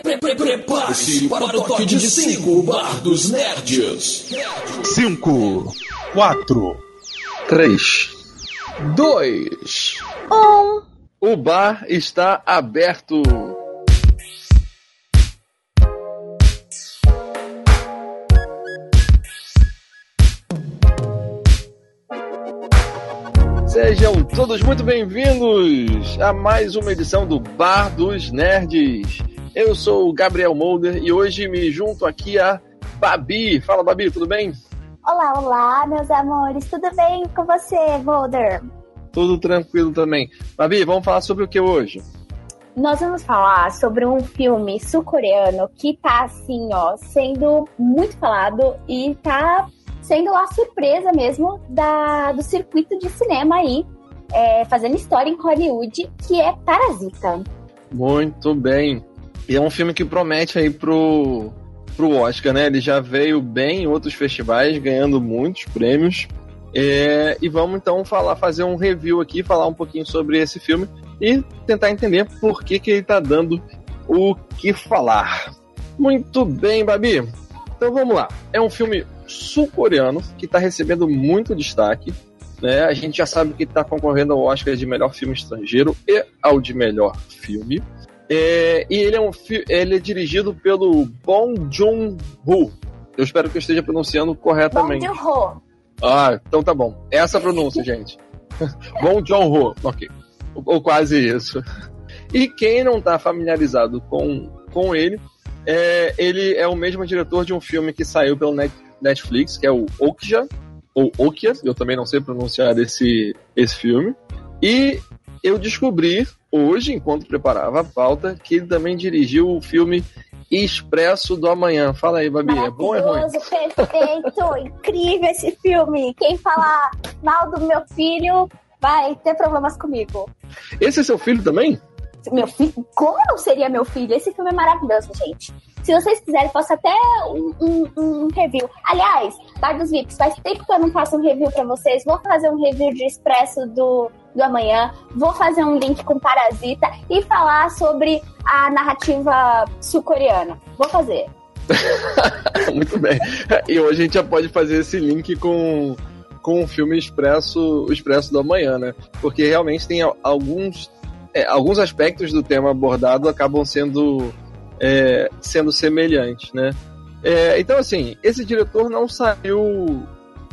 Prepare-se para o toque de 5 Bar dos Nerds. 5, 4, 3, 2, 1. O bar está aberto. Sejam todos muito bem-vindos a mais uma edição do Bar dos Nerds. Eu sou o Gabriel Molder e hoje me junto aqui a Babi. Fala, Babi, tudo bem? Olá, olá, meus amores. Tudo bem com você, Boulder? Tudo tranquilo também. Babi, vamos falar sobre o que hoje? Nós vamos falar sobre um filme sul-coreano que tá assim, ó, sendo muito falado e tá sendo a surpresa mesmo da, do circuito de cinema aí, é, fazendo história em Hollywood, que é Parasita. Muito bem. E é um filme que promete aí pro, pro Oscar, né? Ele já veio bem em outros festivais, ganhando muitos prêmios. É, e vamos então falar, fazer um review aqui, falar um pouquinho sobre esse filme e tentar entender por que, que ele tá dando o que falar. Muito bem, Babi. Então vamos lá. É um filme sul-coreano que está recebendo muito destaque. Né? A gente já sabe que está concorrendo ao Oscar de melhor filme estrangeiro e ao de melhor filme. É, e ele é, um ele é dirigido pelo Bong Joon-ho. Eu espero que eu esteja pronunciando corretamente. Bong Joon-ho. Ah, então tá bom. Essa pronúncia, gente. Bong Joon-ho. Ok. Ou, ou quase isso. E quem não está familiarizado com, com ele, é, ele é o mesmo diretor de um filme que saiu pelo Netflix, que é o Okja, ou Okja, eu também não sei pronunciar esse, esse filme. E eu descobri hoje, enquanto preparava a pauta, que ele também dirigiu o filme Expresso do Amanhã. Fala aí, Babi, é bom ou é ruim? perfeito, incrível esse filme. Quem falar mal do meu filho vai ter problemas comigo. Esse é seu filho também? Meu filho? Como seria meu filho? Esse filme é maravilhoso, gente. Se vocês quiserem, faço até um, um, um, review. Aliás, Bar dos Vips, faz tempo que eu não faço um review pra vocês. Vou fazer um review de Expresso do, do Amanhã. Vou fazer um link com Parasita e falar sobre a narrativa sul-coreana. Vou fazer. Muito bem. E hoje a gente já pode fazer esse link com, com o filme Expresso, o Expresso do Amanhã, né? Porque realmente tem alguns, é, alguns aspectos do tema abordado acabam sendo é, sendo semelhante, né? É, então, assim, esse diretor não saiu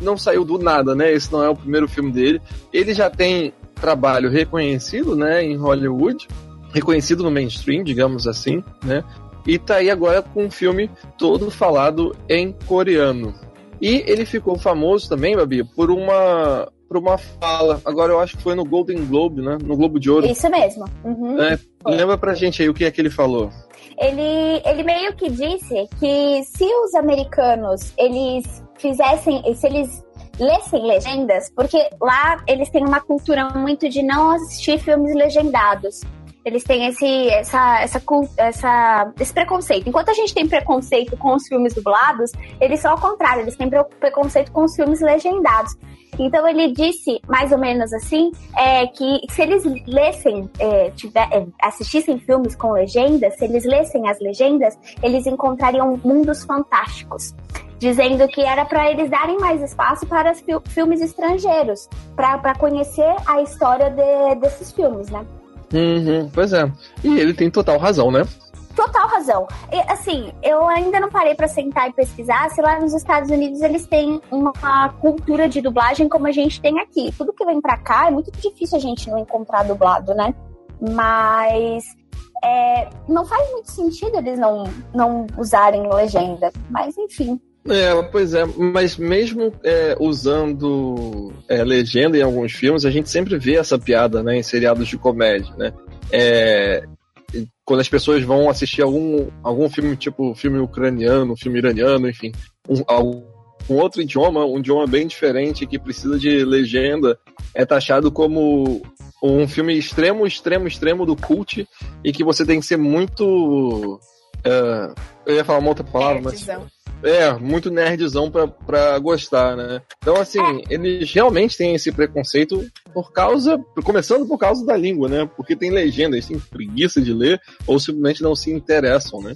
não saiu do nada, né? Esse não é o primeiro filme dele. Ele já tem trabalho reconhecido, né, em Hollywood, reconhecido no mainstream, digamos assim, né? E tá aí agora com um filme todo falado em coreano. E ele ficou famoso também, Babi, por uma por uma fala. Agora eu acho que foi no Golden Globe, né? No Globo de Ouro. Isso mesmo. Uhum. É, lembra pra gente aí o que é que ele falou ele, ele meio que disse que se os americanos eles fizessem, se eles lessem legendas, porque lá eles têm uma cultura muito de não assistir filmes legendados. Eles têm esse, essa, essa, essa, esse preconceito. Enquanto a gente tem preconceito com os filmes dublados, eles são ao contrário, eles têm preconceito com os filmes legendados. Então ele disse, mais ou menos assim, é, que se eles lessem, é, tiver, é, assistissem filmes com legendas, se eles lessem as legendas, eles encontrariam mundos fantásticos dizendo que era para eles darem mais espaço para filmes estrangeiros, para conhecer a história de, desses filmes, né? Uhum, pois é. E ele tem total razão, né? Total razão. E, assim, eu ainda não parei para sentar e pesquisar se lá nos Estados Unidos eles têm uma cultura de dublagem como a gente tem aqui. Tudo que vem para cá é muito difícil a gente não encontrar dublado, né? Mas é, não faz muito sentido eles não, não usarem legenda. Mas enfim. É, pois é, mas mesmo é, usando é, legenda em alguns filmes, a gente sempre vê essa piada né, em seriados de comédia, né? É, quando as pessoas vão assistir algum, algum filme, tipo filme ucraniano, filme iraniano, enfim, um, um outro idioma, um idioma bem diferente que precisa de legenda, é taxado como um filme extremo, extremo, extremo do cult e que você tem que ser muito. Uh, eu ia falar uma outra palavra, mas. É, muito nerdzão pra, pra gostar, né? Então, assim, eles realmente têm esse preconceito por causa. Começando por causa da língua, né? Porque tem legenda, eles têm preguiça de ler ou simplesmente não se interessam, né?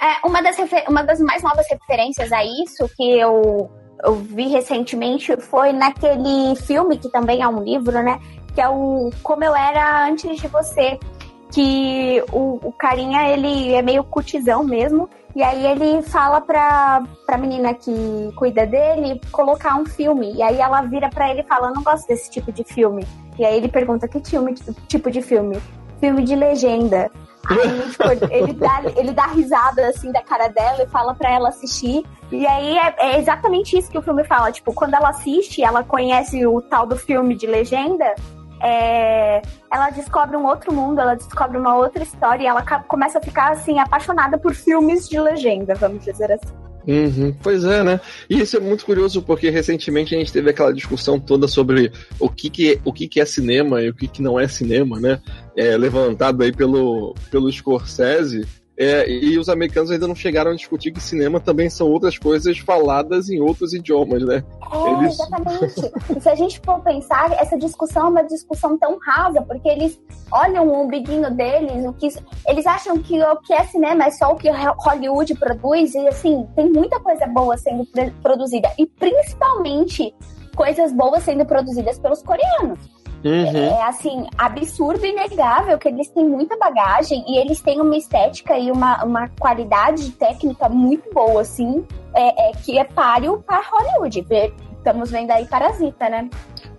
É, uma, das uma das mais novas referências a isso que eu, eu vi recentemente foi naquele filme, que também é um livro, né? Que é o Como Eu Era Antes de Você. Que o, o carinha, ele é meio cutizão mesmo. E aí ele fala pra, pra menina que cuida dele colocar um filme. E aí ela vira pra ele e fala, não gosto desse tipo de filme. E aí ele pergunta, que filme, tipo de filme? Filme de legenda. Aí, tipo, ele, dá, ele dá risada assim da cara dela e fala pra ela assistir. E aí é, é, exatamente isso que o filme fala. Tipo, quando ela assiste, ela conhece o tal do filme de legenda é, ela descobre um outro mundo, ela descobre uma outra história e ela começa a ficar assim apaixonada por filmes de legenda, vamos dizer assim. Uhum, pois é, né? E isso é muito curioso porque recentemente a gente teve aquela discussão toda sobre o que, que, o que, que é cinema e o que, que não é cinema, né? É, levantado aí pelo, pelo Scorsese. É, e os americanos ainda não chegaram a discutir que cinema também são outras coisas faladas em outros idiomas, né? É, eles... exatamente. e se a gente for pensar, essa discussão é uma discussão tão rasa, porque eles olham o umbiguinho deles, o que eles acham que o que é cinema é só o que Hollywood produz, e assim, tem muita coisa boa sendo produzida, e principalmente coisas boas sendo produzidas pelos coreanos. Uhum. É assim, absurdo e inegável que eles têm muita bagagem e eles têm uma estética e uma, uma qualidade técnica muito boa, assim, é, é que é páreo para Hollywood. Estamos vendo aí Parasita, né?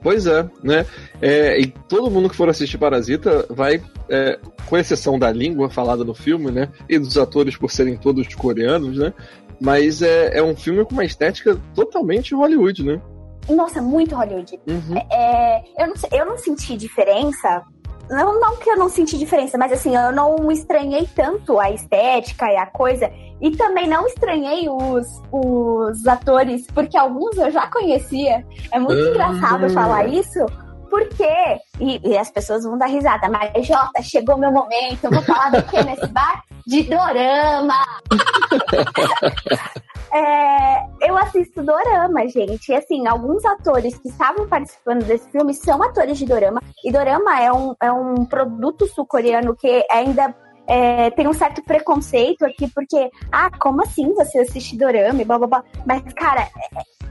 Pois é, né? É, e todo mundo que for assistir Parasita vai, é, com exceção da língua falada no filme, né? E dos atores por serem todos coreanos, né? Mas é, é um filme com uma estética totalmente Hollywood, né? Nossa, muito Hollywood. Uhum. É, eu, não, eu não senti diferença. Não, não que eu não senti diferença, mas assim, eu não estranhei tanto a estética e a coisa. E também não estranhei os, os atores, porque alguns eu já conhecia. É muito uhum. engraçado falar isso, porque. E, e, as pessoas vão dar risada, mas Jota, chegou meu momento, eu vou falar do que nesse bar? De dorama! É, eu assisto dorama, gente. E assim, alguns atores que estavam participando desse filme são atores de dorama. E dorama é um, é um produto sul-coreano que ainda é, tem um certo preconceito aqui, porque, ah, como assim você assiste dorama e blá blá blá. Mas, cara,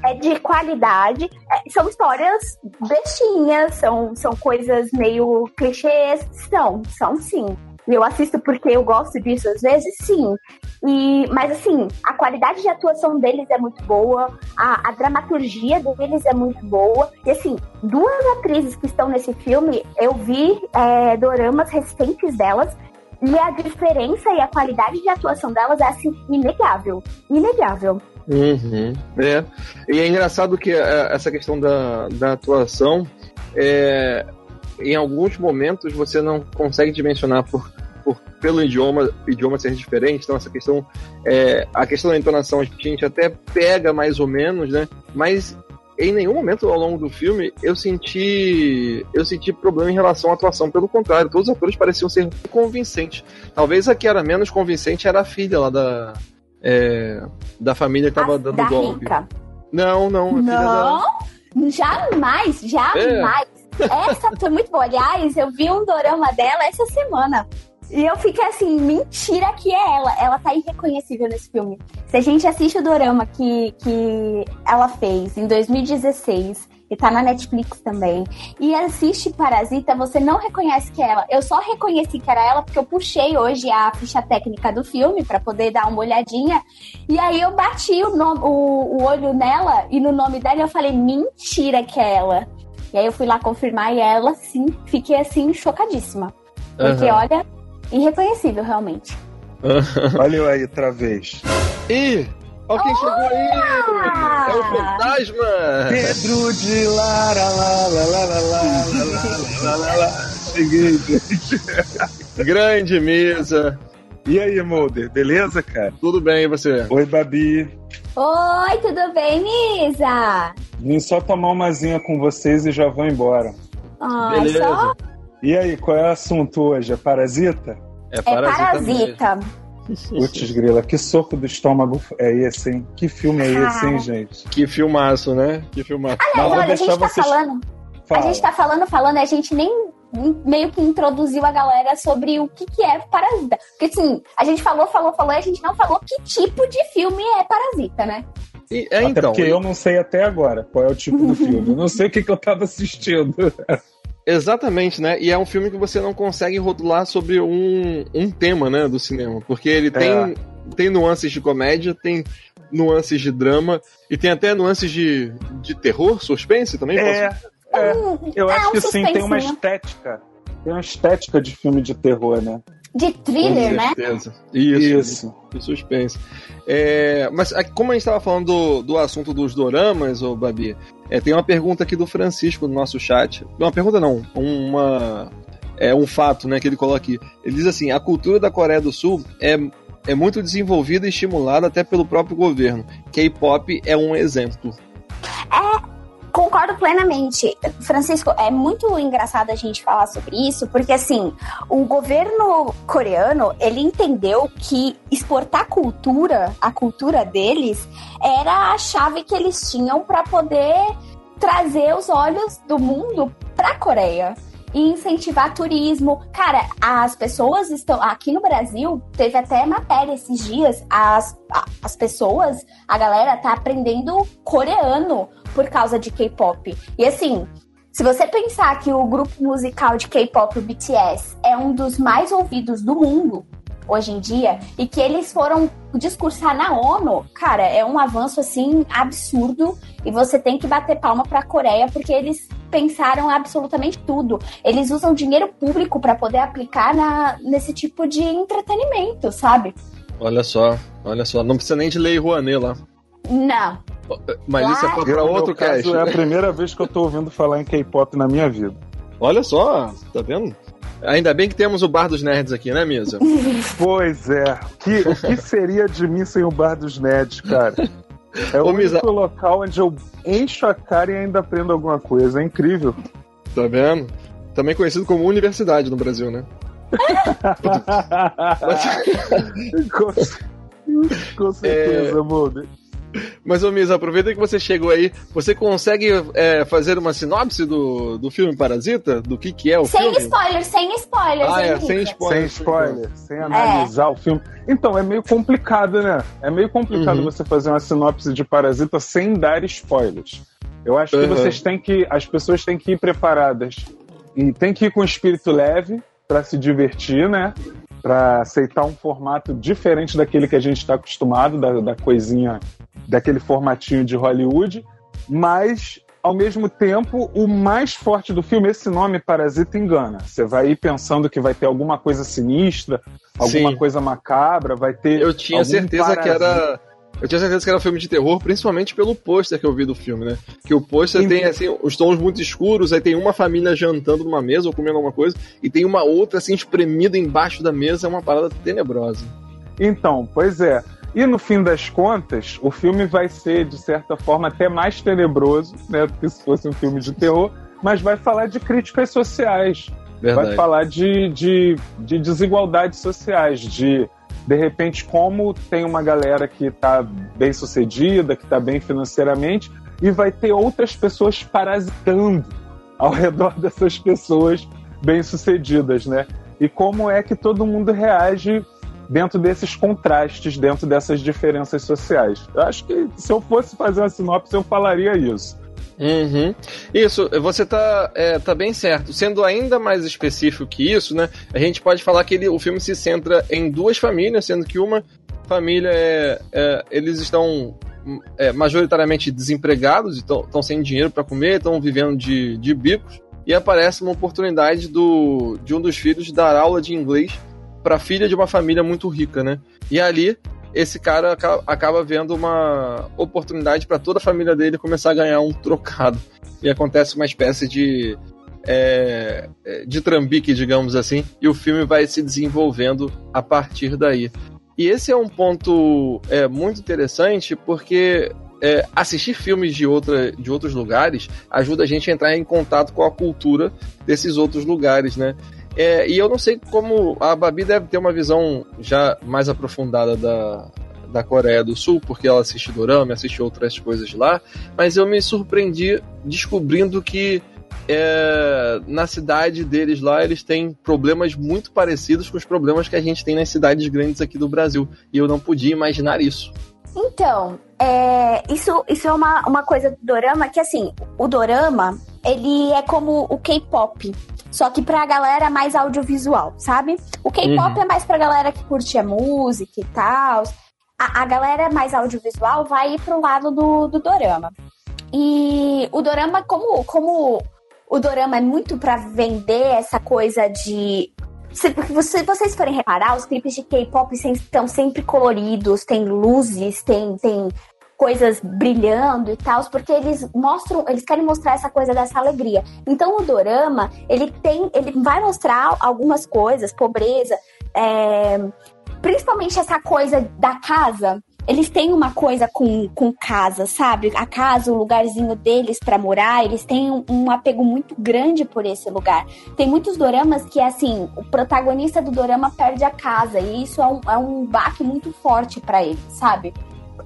é, é de qualidade. É, são histórias bestinhas, são, são coisas meio clichês. São, são sim. Eu assisto porque eu gosto disso às vezes, sim. E, mas assim, a qualidade de atuação deles é muito boa, a, a dramaturgia deles é muito boa. E assim, duas atrizes que estão nesse filme, eu vi é, doramas recentes delas, e a diferença e a qualidade de atuação delas é assim, inegável. Inegável. Uhum, é. E é engraçado que é, essa questão da, da atuação é, em alguns momentos você não consegue dimensionar por, por pelo idioma, idioma ser diferente, então essa questão, é, a questão da entonação a gente até pega mais ou menos, né? Mas em nenhum momento ao longo do filme eu senti eu senti problema em relação à atuação. Pelo contrário, todos os atores pareciam ser convincentes. Talvez a que era menos convincente era a filha lá da é, da família que tava a, dando golpe. Rica. Não, não. não, da... jamais, jamais. É. Essa foi muito boa. Aliás, eu vi um dorama dela essa semana. E eu fiquei assim, mentira que é ela. Ela tá irreconhecível nesse filme. Se a gente assiste o dorama que, que ela fez em 2016, e tá na Netflix também, e assiste Parasita, você não reconhece que é ela. Eu só reconheci que era ela porque eu puxei hoje a ficha técnica do filme para poder dar uma olhadinha. E aí eu bati o, nome, o, o olho nela e no nome dela eu falei, mentira que é ela. E aí eu fui lá confirmar e ela, sim, fiquei assim, chocadíssima. Porque, uhum. olha, irreconhecível, realmente. Valeu aí, outra vez. Ih! Olha quem chegou aí! É o fantasma! Pedro de Lara, lá, lá, lá, lá, lá, lá, lá, lá, Cheguei, gente. Grande mesa. E aí, Molder, beleza, cara? Tudo bem, e você? Oi, Babi. Oi, tudo bem, Misa? Vim só tomar uma zinha com vocês e já vou embora. Ah, Beleza. Só? E aí, qual é o assunto hoje? É parasita? É parasita. É parasita. Putz, grila, que soco do estômago é esse, hein? Que filme é esse, hein, gente? Que filmaço, né? Que filmaço. Aliás, olha, a gente tá vocês- falando. Fala. A gente tá falando, falando, a gente nem meio que introduziu a galera sobre o que, que é Parasita. Porque assim, a gente falou, falou, falou, e a gente não falou que tipo de filme é Parasita, né? E- é, Até então, porque eu não sei até agora qual é o tipo do filme. Eu não sei o que, que eu tava assistindo. Exatamente, né? E é um filme que você não consegue rotular sobre um, um tema, né, do cinema. Porque ele tem, É. tem nuances de comédia, tem nuances de drama e tem até nuances de, de terror, suspense também. É, posso- é. Eu É acho um que sim, tem uma suspensinho. estética. Tem uma estética de filme de terror, né? De thriller, Com né? certeza. Isso. Isso. De suspense. É, mas a- como a gente estava falando do, do assunto dos doramas, ô Babi, é, tem uma pergunta aqui do Francisco no nosso chat. Uma pergunta não, uma, é um fato né, que ele coloca aqui. Ele diz assim: a cultura da Coreia do Sul é, é muito desenvolvida e estimulada até pelo próprio governo. K-pop é um exemplo. Concordo plenamente. Francisco, é muito engraçado a gente falar sobre isso, porque assim, o governo coreano, ele entendeu que exportar cultura, a cultura deles, era a chave que eles tinham para poder trazer os olhos do mundo para a Coreia e incentivar turismo. Cara, as pessoas estão aqui no Brasil, teve até matéria esses dias, as, as pessoas, a galera tá aprendendo coreano por causa de K-pop. E assim, se você pensar que o grupo musical de K-pop, o BTS, é um dos mais ouvidos do mundo hoje em dia e que eles foram discursar na ONU, cara, é um avanço assim absurdo e você tem que bater palma pra Coreia porque eles pensaram absolutamente tudo. Eles usam dinheiro público pra poder aplicar na, nesse tipo de entretenimento, sabe? Olha só, olha só. Não precisa nem de Lei Rouanet lá. Não. Mas isso é para outro caso, cast. é a primeira vez que eu tô ouvindo falar em K-pop na minha vida. Olha só, tá vendo? Ainda bem que temos o Bar dos Nerds aqui, né, Misa? Pois é. Que, o que seria de mim sem o Bar dos Nerds, cara? É o Ô, único Misa- local onde eu encho a cara e ainda aprendo alguma coisa. É incrível. Tá vendo? Também conhecido como universidade no Brasil, né? com, com certeza, Mulder. Mas, ô Misa, aproveita que você chegou aí. Você consegue é, fazer uma sinopse do, do filme Parasita? Do que, que é o Sem filme? spoilers, sem spoilers, Ah, é, sem Sem spoiler. spoiler, sem analisar o filme. Então, é meio complicado, né? É meio complicado Uhum. você fazer uma sinopse de Parasita sem dar spoilers. Eu acho que Uhum. vocês têm que. As pessoas têm que ir preparadas. E tem que ir com espírito leve para se divertir, né? Para aceitar um formato diferente daquele que a gente está acostumado, da, da coisinha, daquele formatinho de Hollywood. Mas, ao mesmo tempo, o mais forte do filme, esse nome Parasita engana. Você vai ir pensando que vai ter alguma coisa sinistra, alguma Sim. coisa macabra, vai ter. Eu tinha certeza que parasita. era. Eu tinha certeza que era um filme de terror, principalmente pelo pôster que eu vi do filme, né? Que o pôster tem, assim, os tons muito escuros, aí tem uma família jantando numa mesa ou comendo alguma coisa, e tem uma outra, assim, espremida embaixo da mesa, é uma parada tenebrosa. Então, pois é. E no fim das contas, o filme vai ser, de certa forma, até mais tenebroso, né? Do que se fosse um filme de terror, mas vai falar de críticas sociais. Vai Verdade. falar de, de, de desigualdades sociais, de de repente como tem uma galera que está bem sucedida, que está bem financeiramente, e vai ter outras pessoas parasitando ao redor dessas pessoas bem sucedidas, né? E como é que todo mundo reage dentro desses contrastes, dentro dessas diferenças sociais. Eu acho que se eu fosse fazer uma sinopse, eu falaria isso. Uhum. Isso, você tá, é, tá bem certo. Sendo ainda mais específico que isso, né? A gente pode falar que ele, o filme se centra em duas famílias, sendo que uma família é, é eles estão é, majoritariamente desempregados, estão sem dinheiro para comer, estão vivendo de, de bicos, e aparece uma oportunidade do, de um dos filhos dar aula de inglês para filha de uma família muito rica, né? E ali esse cara aca- acaba vendo uma oportunidade para toda a família dele começar a ganhar um trocado. E acontece uma espécie de. é, é, de trambique, digamos assim, e o filme vai se desenvolvendo a partir daí. E esse é um ponto é, muito interessante porque é, assistir filmes de, outra, de outros lugares ajuda a gente a entrar em contato com a cultura desses outros lugares, né? É, e eu não sei como a Babi deve ter uma visão já mais aprofundada da, da Coreia do Sul, porque ela assiste Dorama, assiste outras coisas lá, mas eu me surpreendi descobrindo que é, na cidade deles lá, eles têm problemas muito parecidos com os problemas que a gente tem nas cidades grandes aqui do Brasil. E eu não podia imaginar isso. Então, é, isso, isso é uma, uma coisa do dorama que, assim, o dorama, ele é como o K-pop. Só que pra galera mais audiovisual, sabe? O K-pop uhum. é mais pra galera que curte a música e tal. A, a galera mais audiovisual vai ir pro lado do, do dorama. E o dorama, como, como o dorama é muito para vender essa coisa de se, se, vocês forem reparar, os clipes de K-pop estão sempre coloridos, tem luzes, tem, tem coisas brilhando e tal, porque eles mostram, eles querem mostrar essa coisa dessa alegria. Então o dorama, ele tem, ele vai mostrar algumas coisas, pobreza, é, principalmente essa coisa da casa eles têm uma coisa com, com casa, sabe? A casa, o lugarzinho deles para morar, eles têm um, um, apego muito grande por esse lugar. Tem muitos doramas que, assim, o protagonista do dorama perde a casa, e isso é um, é um baque muito forte para ele, sabe?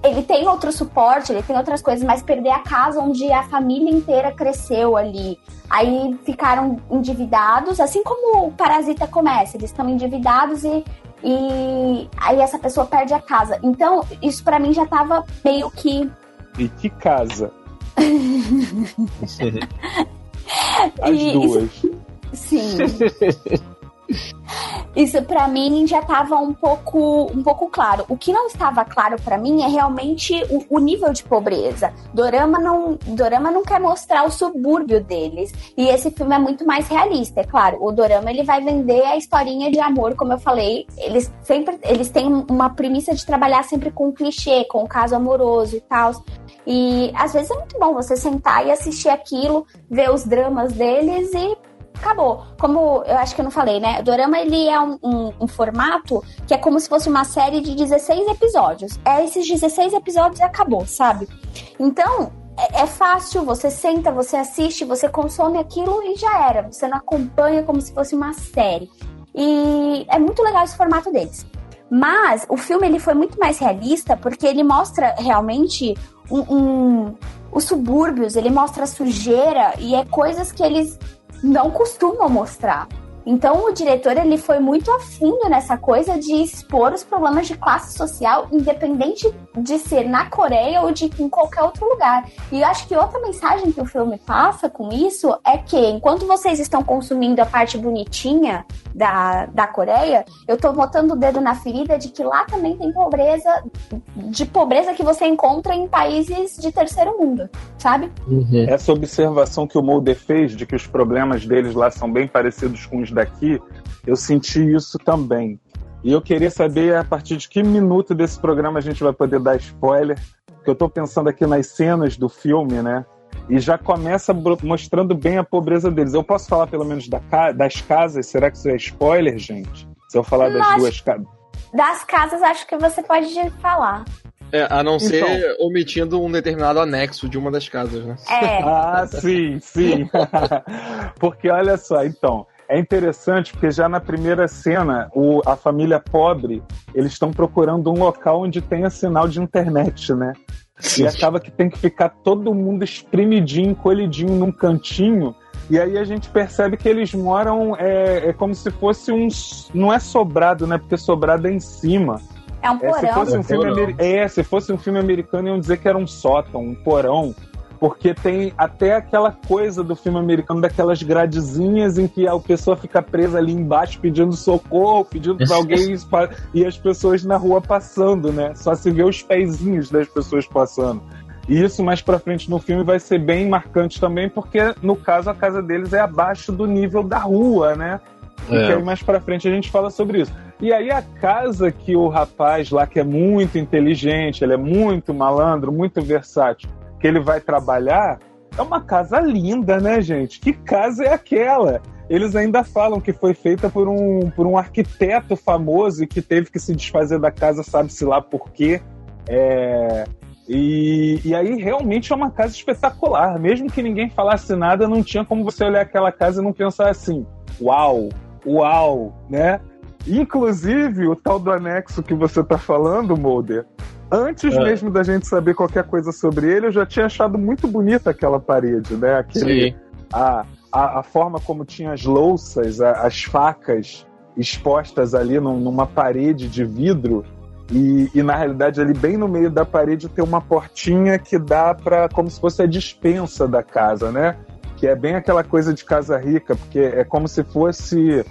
Ele tem outro suporte, ele tem outras coisas, mas perder a casa onde a família inteira cresceu ali. Aí ficaram endividados, assim como o Parasita começa, eles estão endividados e e aí essa pessoa perde a casa. Então, isso para mim já tava meio que. E que casa? As e duas. Isso... Sim. Isso para mim já estava um pouco, um pouco claro. O que não estava claro para mim é realmente o, o, nível de pobreza. Dorama não, Dorama não quer mostrar o subúrbio deles. E esse filme é muito mais realista, é claro. O Dorama ele vai vender a historinha de amor, como eu falei. Eles sempre, eles têm uma premissa de trabalhar sempre com clichê, com um caso amoroso e tal. E às vezes é muito bom você sentar e assistir aquilo, ver os dramas deles e acabou. Como eu acho que eu não falei, né? O Dorama ele é um, um, um, formato que é como se fosse uma série de 16 episódios. É esses 16 episódios e acabou, sabe? Então, é, é fácil, você senta, você assiste, você consome aquilo e já era. Você não acompanha como se fosse uma série. E é muito legal esse formato deles. Mas o filme ele foi muito mais realista porque ele mostra realmente um, um, os subúrbios, ele mostra a sujeira e é coisas que eles não costumam mostrar. Então o diretor ele foi muito a fundo nessa coisa de expor os problemas de classe social, independente de ser na Coreia ou de em qualquer outro lugar. E eu acho que outra mensagem que o filme passa com isso é que enquanto vocês estão consumindo a parte bonitinha da, da Coreia, eu tô botando o dedo na ferida de que lá também tem pobreza, de pobreza que você encontra em países de terceiro mundo, sabe? Uhum. Essa observação que o Mulder fez de que os problemas deles lá são bem parecidos com os daqui, eu senti isso também. E eu queria saber a partir de que minuto desse programa a gente vai poder dar spoiler, porque eu estou pensando aqui nas cenas do filme, né? E já começa mostrando bem a pobreza deles. Eu posso falar pelo menos da, das casas? Será que isso é spoiler, gente? Se eu falar das duas casas. Das casas, acho que você pode falar. É, a não ser então. omitindo um determinado anexo de uma das casas, né? É. ah, sim, sim. porque olha só, então, é interessante porque já na primeira cena, o, a família pobre, eles estão procurando um local onde tenha sinal de internet, né? Sim. E acaba que tem que ficar todo mundo espremidinho, encolhidinho num cantinho. E aí a gente percebe que eles moram é, é como se fosse um. Não é sobrado, né? Porque sobrado é em cima. É um porão. É, se fosse um, filme, é, se fosse um filme americano, iam dizer que era um sótão, um porão porque tem até aquela coisa do filme americano daquelas gradezinhas em que a pessoa fica presa ali embaixo pedindo socorro, pedindo para alguém e as pessoas na rua passando, né? Só se vê os pezinhos das pessoas passando. E isso mais para frente no filme vai ser bem marcante também, porque no caso a casa deles é abaixo do nível da rua, né? É. E aí mais para frente a gente fala sobre isso. E aí a casa que o rapaz lá que é muito inteligente, ele é muito malandro, muito versátil, que ele vai trabalhar, é uma casa linda, né, gente? Que casa é aquela? Eles ainda falam que foi feita por um, por um arquiteto famoso e que teve que se desfazer da casa, sabe-se lá por quê. É, e, e aí realmente é uma casa espetacular. Mesmo que ninguém falasse nada, não tinha como você olhar aquela casa e não pensar assim: uau, uau, né? Inclusive, o tal do anexo que você tá falando, Mulder, antes é. mesmo da gente saber qualquer coisa sobre ele, eu já tinha achado muito bonita aquela parede, né? Aquele, Sim. A, a, a forma como tinha as louças, a, as facas expostas ali num, numa parede de vidro. E, e, na realidade, ali bem no meio da parede tem uma portinha que dá para como se fosse a dispensa da casa, né? Que é bem aquela coisa de casa rica, porque é como se fosse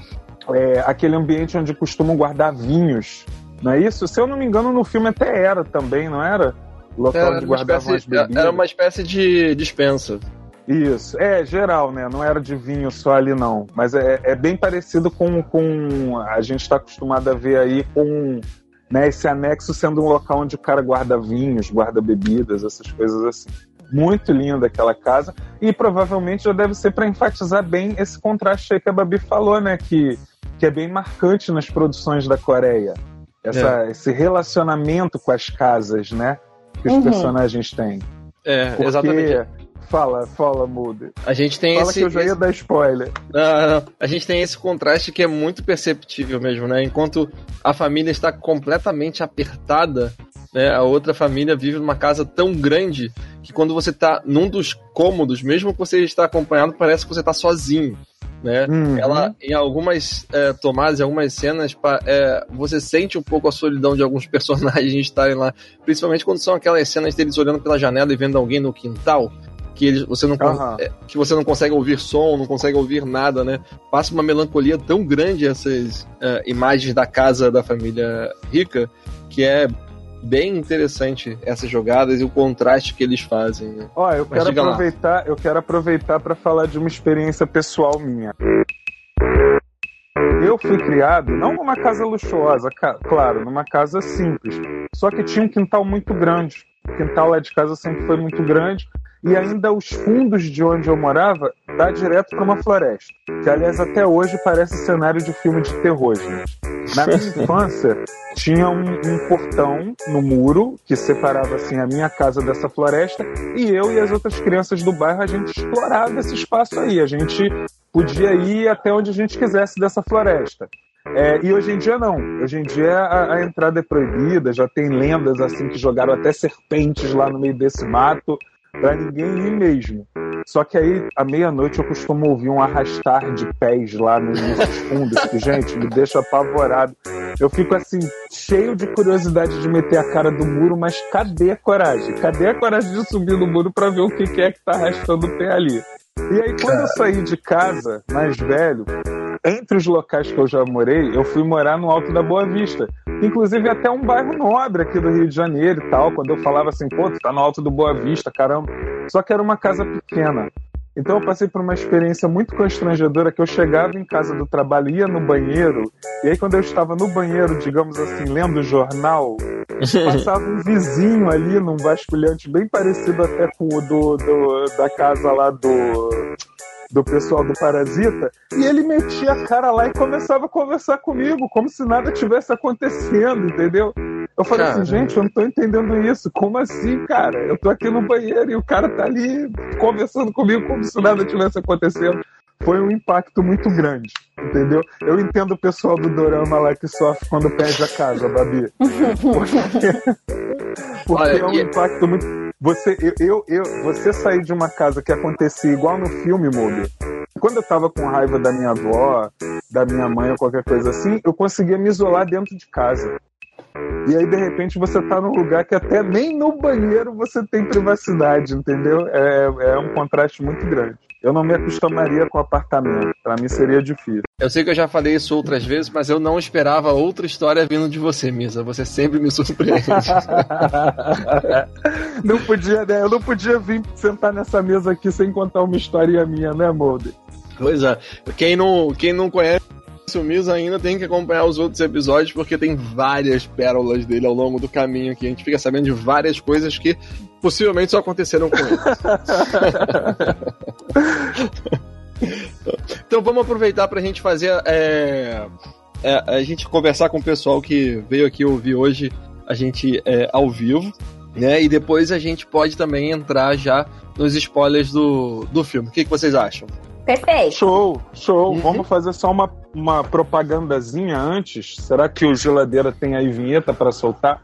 é, aquele ambiente onde costumam guardar vinhos. Não é isso? Se eu não me engano, no filme até era também, não era? Local era onde guardavam as bebidas. Era uma espécie de dispensa. Isso, é geral, né? Não era de vinho só ali, não. Mas é, é bem parecido com, com. A gente está acostumado a ver aí com né, esse anexo sendo um local onde o cara guarda vinhos, guarda bebidas, essas coisas assim. Muito linda aquela casa. E provavelmente já deve ser para enfatizar bem esse contraste aí que a Babi falou, né? Que que é bem marcante nas produções da Coreia. Essa, é. Esse relacionamento com as casas, né? Que os uhum. personagens têm. É, Porque... exatamente. Fala, fala, Mude. A gente tem fala esse. que eu já ia dar spoiler. Não, não. A gente tem esse contraste que é muito perceptível mesmo, né? Enquanto a família está completamente apertada, né? A outra família vive numa casa tão grande que quando você está num dos cômodos, mesmo que você está acompanhado, parece que você está sozinho né? Uhum. Ela, em algumas é, tomadas, em algumas cenas, é, você sente um pouco a solidão de alguns personagens estarem lá, principalmente quando são aquelas cenas deles olhando pela janela e vendo alguém no quintal. Que, eles, você não, uhum. que você não consegue ouvir som, não consegue ouvir nada, né? Passa uma melancolia tão grande essas é, imagens da casa da família rica que é bem interessante essas jogadas e o contraste que eles fazem. Né? Ó, eu quero aproveitar, lá. eu quero aproveitar para falar de uma experiência pessoal minha. Eu fui criado não numa casa luxuosa, claro, numa casa simples. Só que tinha um quintal muito grande. O quintal lá de casa sempre foi muito grande e ainda os fundos de onde eu morava dá direto para uma floresta, que aliás até hoje parece cenário de filme de terror, gente. Na minha infância tinha um, um, portão no muro que separava assim a minha casa dessa floresta e eu e as outras crianças do bairro a gente explorava esse espaço aí, a gente podia ir até onde a gente quisesse dessa floresta. É, e hoje em dia não. Hoje em dia a, a, entrada é proibida, já tem lendas assim que jogaram até serpentes lá no meio desse mato para ninguém ir mesmo. Só que aí, à meia-noite, eu costumo ouvir um arrastar de pés lá nos fundos, que, gente, me deixa apavorado. Eu fico assim, cheio de curiosidade de meter a cara do muro, mas cadê a coragem? Cadê a coragem de subir no muro para ver o que é que tá arrastando o pé ali? E aí, quando eu saí de casa, mais velho, entre os locais que eu já morei, eu fui morar no Alto da Boa Vista. Inclusive até um bairro nobre aqui do Rio de Janeiro e tal. Quando eu falava assim, pô, tu tá no Alto do Boa Vista, caramba. Só que era uma casa pequena. Então eu passei por uma experiência muito constrangedora que eu chegava em casa do trabalho, ia no banheiro, e aí quando eu estava no banheiro, digamos assim, lendo o jornal, passava um vizinho ali num vasculhante bem parecido até com o do, do da casa lá do do pessoal do Parasita, e ele metia a cara lá e começava a conversar comigo, como se nada tivesse acontecendo, entendeu? Eu falei assim, cara. assim, gente, eu não tô entendendo isso. Como assim, cara? Eu tô aqui no banheiro e o cara tá ali conversando comigo como se nada tivesse acontecendo. Foi um impacto muito grande, entendeu? Eu entendo o pessoal do Dorama lá que sofre quando perde a casa, Babi. Porque, porque Olha, é um impacto muito você, eu, eu, eu, você sair de uma casa que acontecia igual no filme, Moody. Quando eu tava com raiva da minha avó, da minha mãe ou qualquer coisa assim, eu conseguia me isolar dentro de casa. E aí, de repente, você tá num lugar que até nem no banheiro você tem privacidade, entendeu? É, é um contraste muito grande. Eu não me acostumaria com apartamento. Para mim seria difícil. Eu sei que eu já falei isso outras vezes, mas eu não esperava outra história vindo de você, Misa. Você sempre me surpreende. não podia, né? Eu não podia vir sentar nessa mesa aqui sem contar uma história minha, né, Molde? Pois é. Quem não, quem não conhece o Misa ainda tem que acompanhar os outros episódios porque tem várias pérolas dele ao longo do caminho aqui. A gente fica sabendo de várias coisas que possivelmente só aconteceram com ele. então vamos aproveitar para a gente fazer é, é, a gente conversar com o pessoal que veio aqui ouvir hoje a gente é, ao vivo, né? E depois a gente pode também entrar já nos spoilers do, do filme. O que, que vocês acham? Perfeito. Show, show. Uhum. Vamos fazer só uma, uma propagandazinha antes. Será que o geladeira tem aí vinheta para soltar?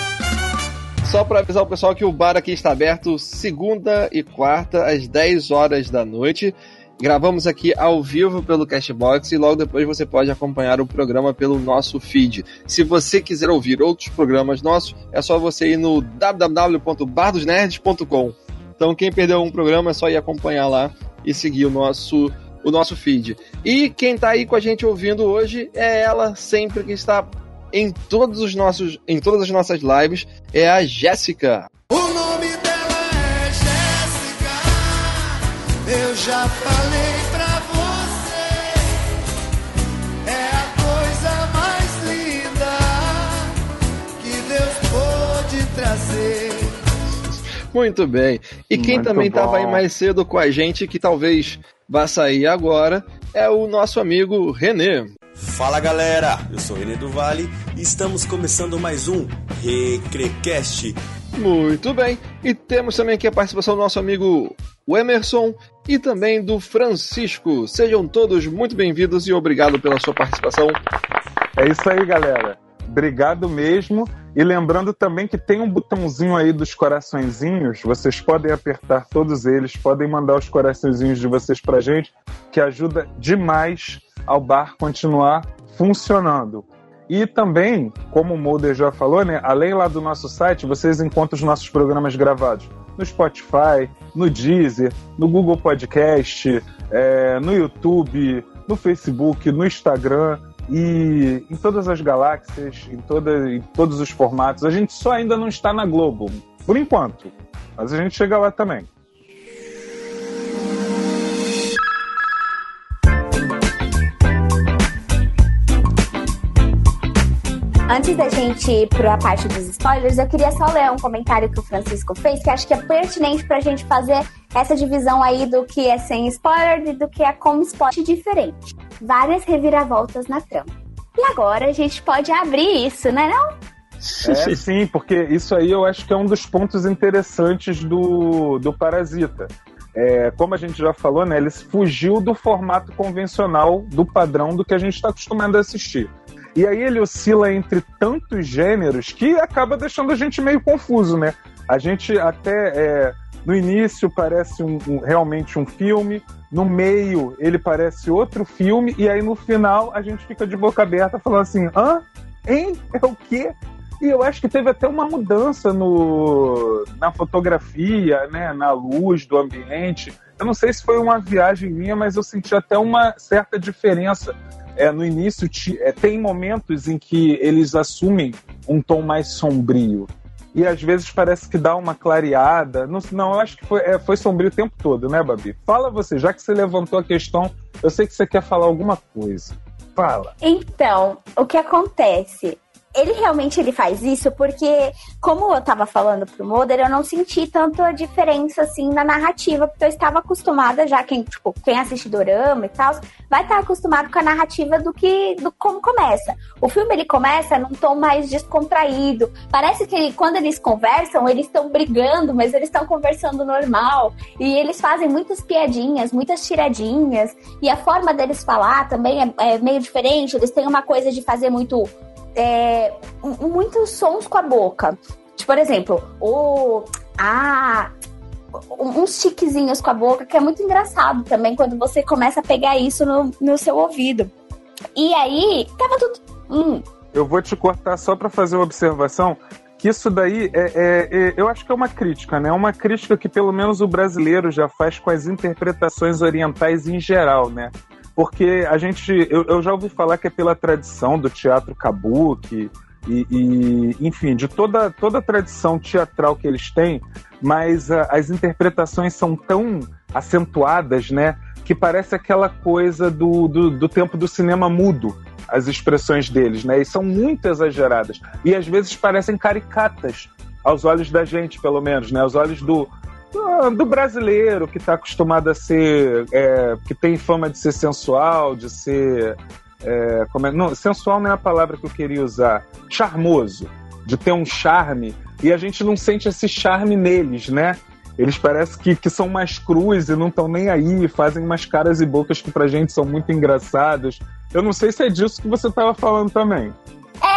Só para avisar o pessoal que o bar aqui está aberto segunda e quarta às 10 horas da noite. Gravamos aqui ao vivo pelo Cashbox e logo depois você pode acompanhar o programa pelo nosso feed. Se você quiser ouvir outros programas nossos, é só você ir no www.bardosnerds.com. Então quem perdeu um programa é só ir acompanhar lá e seguir o nosso o nosso feed. E quem está aí com a gente ouvindo hoje é ela sempre que está em todos os nossos, em todas as nossas lives é a Jéssica. O nome dela é Jéssica. Eu já falei pra você. É a coisa mais linda que Deus pôde trazer. Muito bem. E quem Muito também estava aí mais cedo com a gente, que talvez vá sair agora, é o nosso amigo Renê. Fala galera, eu sou René do Vale e estamos começando mais um Recrecast. Muito bem, e temos também aqui a participação do nosso amigo Emerson e também do Francisco. Sejam todos muito bem-vindos e obrigado pela sua participação. É isso aí, galera. Obrigado mesmo. E lembrando também que tem um botãozinho aí dos coraçõezinhos. Vocês podem apertar todos eles, podem mandar os coraçõezinhos de vocês pra gente, que ajuda demais ao bar continuar funcionando. E também, como o Mulder já falou, né, além lá do nosso site, vocês encontram os nossos programas gravados no Spotify, no Deezer, no Google Podcast, é, no YouTube, no Facebook, no Instagram e em todas as galáxias, em, toda, em todos os formatos. A gente só ainda não está na Globo, por enquanto, mas a gente chega lá também. Antes da gente ir para a parte dos spoilers, eu queria só ler um comentário que o Francisco fez, que acho que é pertinente para a gente fazer essa divisão aí do que é sem spoiler e do que é com spoiler diferente. Várias reviravoltas na trama. E agora a gente pode abrir isso, né não? É, sim, porque isso aí eu acho que é um dos pontos interessantes do, do Parasita. É, como a gente já falou, né, ele fugiu do formato convencional, do padrão do que a gente está acostumado a assistir. E aí ele oscila entre tantos gêneros que acaba deixando a gente meio confuso, né? A gente até é, no início parece um, um, realmente um filme, no meio ele parece outro filme, e aí no final a gente fica de boca aberta falando assim: hã? Hein? É o quê? E eu acho que teve até uma mudança no, na fotografia, né, na luz do ambiente. Eu não sei se foi uma viagem minha, mas eu senti até uma certa diferença é, no início é, tem momentos em que eles assumem um tom mais sombrio. E às vezes parece que dá uma clareada. Não, não eu acho que foi, é, foi sombrio o tempo todo, né, Babi? Fala você, já que você levantou a questão, eu sei que você quer falar alguma coisa. Fala. Então, o que acontece? Ele realmente ele faz isso porque, como eu tava falando pro Moder, eu não senti tanto a diferença assim na narrativa, porque eu estava acostumada já, quem, tipo, quem assiste Dorama e tal, vai estar acostumado com a narrativa do que do como começa. O filme ele começa num tom mais descontraído. Parece que quando eles conversam, eles estão brigando, mas eles estão conversando normal. E eles fazem muitas piadinhas, muitas tiradinhas. E a forma deles falar também é, é meio diferente. Eles têm uma coisa de fazer muito é, muitos sons com a boca. Tipo, por exemplo, o. Ah, uns tiquezinhos com a boca, que é muito engraçado também quando você começa a pegar isso no, no seu ouvido. E aí, tava tudo. Hum. Eu vou te cortar só para fazer uma observação. Que isso daí é, é, é, eu acho que é uma crítica, né? Uma crítica que pelo menos o brasileiro já faz com as interpretações orientais em geral, né? Porque a gente, eu, eu já ouvi falar que é pela tradição do teatro kabuki e, e, enfim, de toda, toda a tradição teatral que eles têm, mas a, as interpretações são tão acentuadas, né? Que que parece aquela coisa do, do, do tempo do cinema mudo, as expressões deles, né? E são muito exageradas. E às vezes parecem caricatas, aos olhos da gente, pelo menos, né? Aos olhos do, do, do brasileiro que está acostumado a ser. É, que tem fama de ser sensual, de ser. É, como é, não, sensual não é a palavra que eu queria usar. Charmoso, de ter um charme. E a gente não sente esse charme neles, né? Eles parecem que, que são mais crus e não estão nem aí, fazem umas caras e bocas que pra gente são muito engraçadas. Eu não sei se é disso que você estava falando também.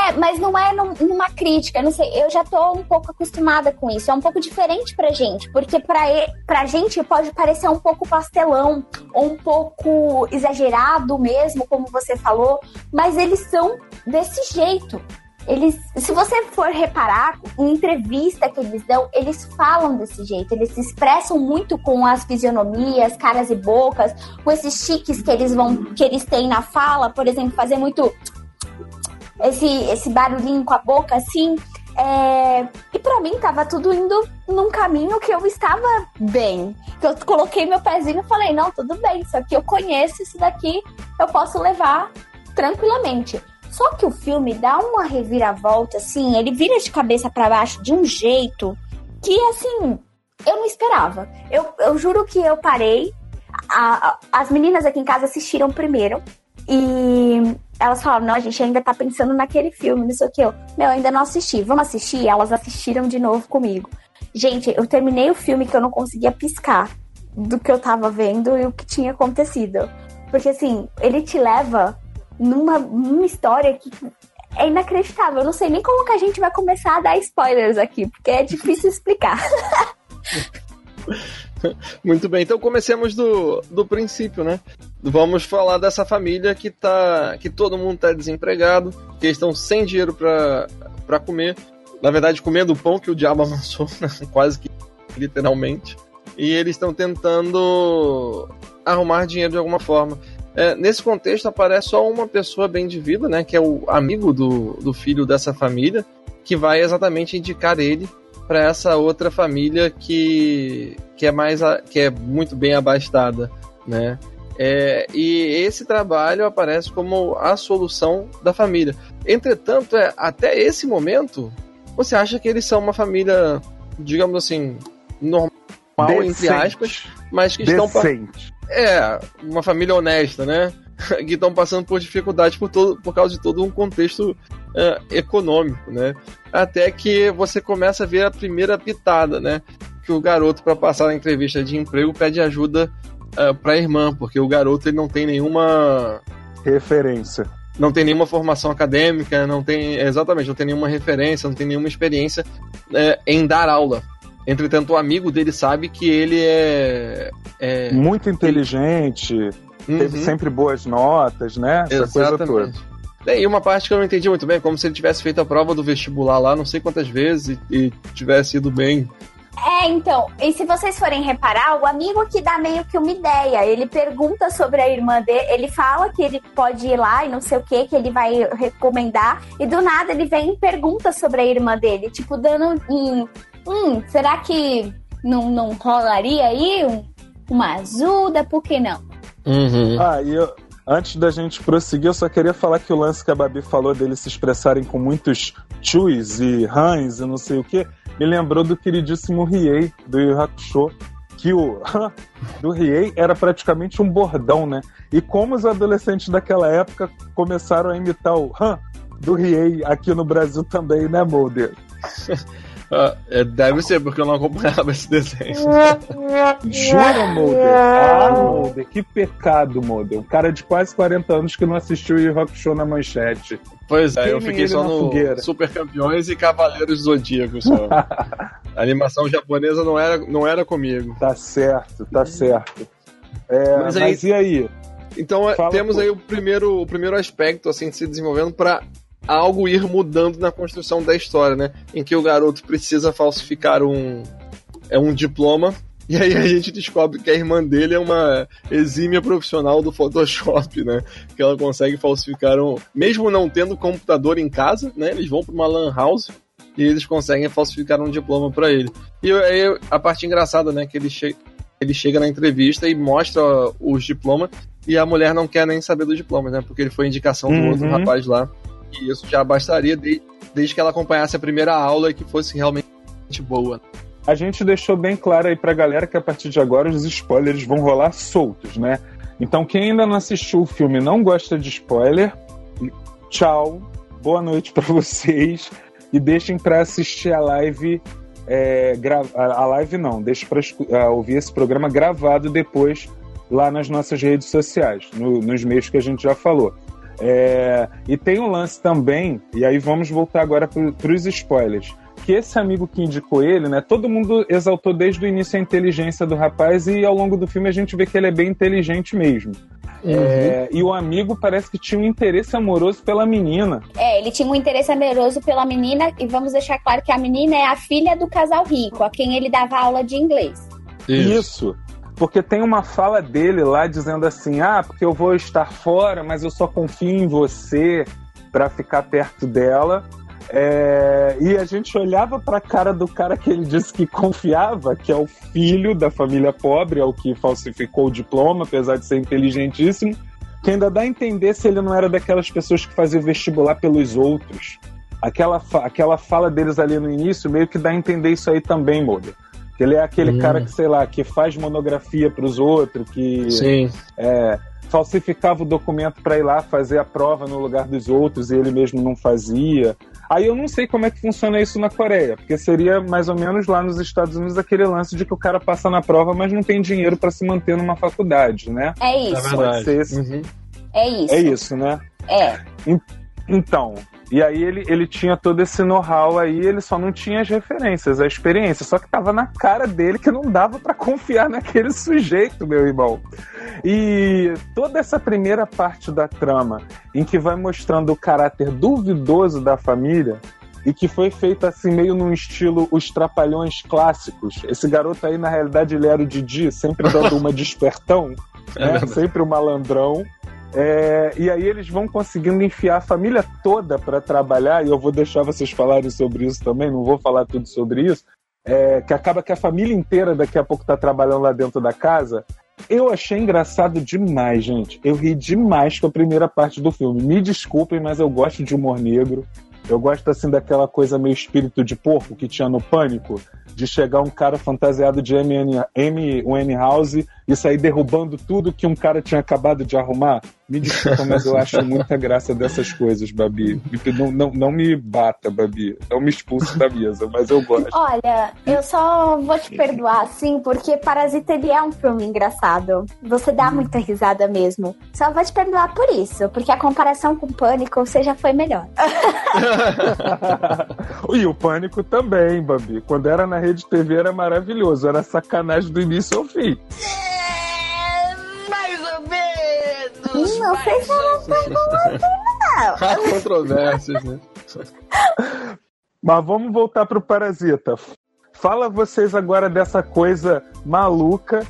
É, mas não é num, numa crítica, não sei, eu já tô um pouco acostumada com isso, é um pouco diferente pra gente, porque pra, e, pra gente pode parecer um pouco pastelão, ou um pouco exagerado mesmo, como você falou, mas eles são desse jeito. Eles, se você for reparar, em entrevista que eles dão, eles falam desse jeito, eles se expressam muito com as fisionomias, caras e bocas, com esses chiques que eles vão, que eles têm na fala, por exemplo, fazer muito esse, esse barulhinho com a boca assim. É... E para mim tava tudo indo num caminho que eu estava bem. Que eu coloquei meu pezinho e falei, não, tudo bem, isso aqui eu conheço, isso daqui eu posso levar tranquilamente. Só que o filme dá uma reviravolta, assim, ele vira de cabeça para baixo de um jeito que, assim, eu não esperava. Eu, eu juro que eu parei. A, a, as meninas aqui em casa assistiram primeiro. E elas falaram, não, a gente ainda tá pensando naquele filme, não sei o que. Eu, meu, ainda não assisti. Vamos assistir? Elas assistiram de novo comigo. Gente, eu terminei o filme que eu não conseguia piscar do que eu tava vendo e o que tinha acontecido. Porque, assim, ele te leva numa, numa história que é inacreditável. Eu não sei nem como que a gente vai começar a dar spoilers aqui, porque é difícil explicar. Muito bem, então comecemos do, do princípio, né? Vamos falar dessa família que tá. que todo mundo tá desempregado, que estão sem dinheiro para comer. Na verdade, comendo o pão que o diabo amassou, né? quase que literalmente. E eles estão tentando arrumar dinheiro de alguma forma. É, nesse contexto aparece só uma pessoa bem de vida, né? Que é o amigo do, do filho dessa família, que vai exatamente indicar ele para essa outra família que, que é mais que é muito bem abastada, né? É, e esse trabalho aparece como a solução da família. Entretanto, é, até esse momento, você acha que eles são uma família, digamos assim, normal, Decente. entre aspas, mas que estão. Decente. É, uma família honesta, né? que estão passando por dificuldades por, todo, por causa de todo um contexto uh, econômico, né? Até que você começa a ver a primeira pitada, né? Que o garoto, para passar na entrevista de emprego, pede ajuda uh, para a irmã, porque o garoto ele não tem nenhuma referência. Não tem nenhuma formação acadêmica, não tem. Exatamente, não tem nenhuma referência, não tem nenhuma experiência uh, em dar aula. Entretanto, o amigo dele sabe que ele é. é Muito inteligente, uhum. teve sempre boas notas, né? Essa Exatamente. coisa toda. E uma parte que eu não entendi muito bem, como se ele tivesse feito a prova do vestibular lá não sei quantas vezes e, e tivesse ido bem. É, então, e se vocês forem reparar, o amigo que dá meio que uma ideia, ele pergunta sobre a irmã dele, ele fala que ele pode ir lá e não sei o que, que ele vai recomendar, e do nada ele vem e pergunta sobre a irmã dele, tipo, dando um, hum, será que não, não rolaria aí um, uma ajuda? Por que não? Uhum. Ah, e eu, antes da gente prosseguir, eu só queria falar que o lance que a Babi falou deles se expressarem com muitos chuis e rãs e não sei o que, me lembrou do queridíssimo Riei, do Yu Hakusho, que o do Riei era praticamente um bordão, né? E como os adolescentes daquela época começaram a imitar o do Riei aqui no Brasil também, né, Mulder? Ah, é, deve ser, porque eu não acompanhava esse desenho. Jura, Mulder? Ah, Mulder, que pecado, Mulder. Um cara de quase 40 anos que não assistiu o Rock Show na manchete. Pois é, eu fiquei só no fogueira. Super Campeões e Cavaleiros Zodíacos. A animação japonesa não era, não era comigo. Tá certo, tá certo. É, mas, aí, mas e aí? Então Fala temos aí o primeiro, o primeiro aspecto assim se desenvolvendo para algo ir mudando na construção da história, né? Em que o garoto precisa falsificar um, é um diploma. E aí a gente descobre que a irmã dele é uma exímia profissional do Photoshop, né? Que ela consegue falsificar um. Mesmo não tendo computador em casa, né? Eles vão para uma LAN house e eles conseguem falsificar um diploma para ele. E aí a parte engraçada, né? Que ele chega. ele chega na entrevista e mostra os diplomas e a mulher não quer nem saber dos diplomas, né? Porque ele foi indicação do Uhum. outro rapaz lá. E isso já bastaria de- desde que ela acompanhasse a primeira aula e que fosse realmente boa. A gente deixou bem claro aí pra galera que a partir de agora os spoilers vão rolar soltos, né? Então quem ainda não assistiu o filme não gosta de spoiler, tchau, boa noite pra vocês e deixem pra assistir a live. é, a live não, escu- ah, ouvir esse programa gravado depois lá nas nossas redes sociais, no- nos meios que a gente já falou. É, e tem um lance também, e aí vamos voltar agora para os spoilers. Que esse amigo que indicou ele, né? Todo mundo exaltou desde o início a inteligência do rapaz, e ao longo do filme a gente vê que ele é bem inteligente mesmo. É, e o amigo parece que tinha um interesse amoroso pela menina. É, ele tinha um interesse amoroso pela menina, e vamos deixar claro que a menina é a filha do casal rico, a quem ele dava aula de inglês. Isso. Porque tem uma fala dele lá dizendo assim: ah, porque eu vou estar fora, mas eu só confio em você pra ficar perto dela. É, e a gente olhava pra cara do cara que ele disse que confiava, que é o filho da família pobre, é o que falsificou o diploma, apesar de ser inteligentíssimo, que ainda dá a entender se ele não era daquelas pessoas que faziam vestibular pelos outros. Aquela, aquela fala deles ali no início meio que dá a entender isso aí também, Moda. Que ele é aquele Hum. cara que, sei lá, que faz monografia pros outros, que Sim. é, falsificava o documento para ir lá fazer a prova no lugar dos outros e ele mesmo não fazia. Aí eu não sei como é que funciona isso na Coreia, porque seria mais ou menos lá nos Estados Unidos aquele lance de que o cara passa na prova, mas não tem dinheiro para se manter numa faculdade, né? É isso, Pode ser esse- Uhum. é isso. É isso, né? É. Então, e aí ele, ele tinha todo esse know-how aí, ele só não tinha as referências, a experiência, só que tava na cara dele que não dava pra confiar naquele sujeito, meu irmão. E toda essa primeira parte da trama, em que vai mostrando o caráter duvidoso da família, e que foi feita assim, meio num estilo os trapalhões clássicos. Esse garoto aí, na realidade, ele era o Didi, sempre dando uma despertão, É né? verdade. sempre o malandrão. É, e aí eles vão conseguindo enfiar a família toda para trabalhar, e eu vou deixar vocês falarem sobre isso também, não vou falar tudo sobre isso. é, que acaba que a família inteira daqui a pouco tá trabalhando lá dentro da casa. Eu achei engraçado demais, gente. Eu ri demais com a primeira parte do filme. Me desculpem, mas eu gosto de humor negro. Eu gosto assim daquela coisa meio espírito de porco que tinha no Pânico, de chegar um cara fantasiado de M. M. Winehouse e sair derrubando tudo que um cara tinha acabado de arrumar. Me desculpa, mas eu acho muita graça dessas coisas, Babi. Não, não, não me bata, Babi. Não me expulse da mesa, mas eu gosto. Olha, eu só vou te perdoar, assim, porque Parasita ele é um filme engraçado. Você dá muita risada mesmo. Só vou te perdoar por isso, porque a comparação com Pânico você já foi melhor. e o Pânico também, Babi. Quando era na Rede TV era maravilhoso. Era sacanagem do início ao fim. Não sei se ela foi boa, não. Há controvérsias, né? Mas vamos voltar pro Parasita. Fala vocês agora dessa coisa maluca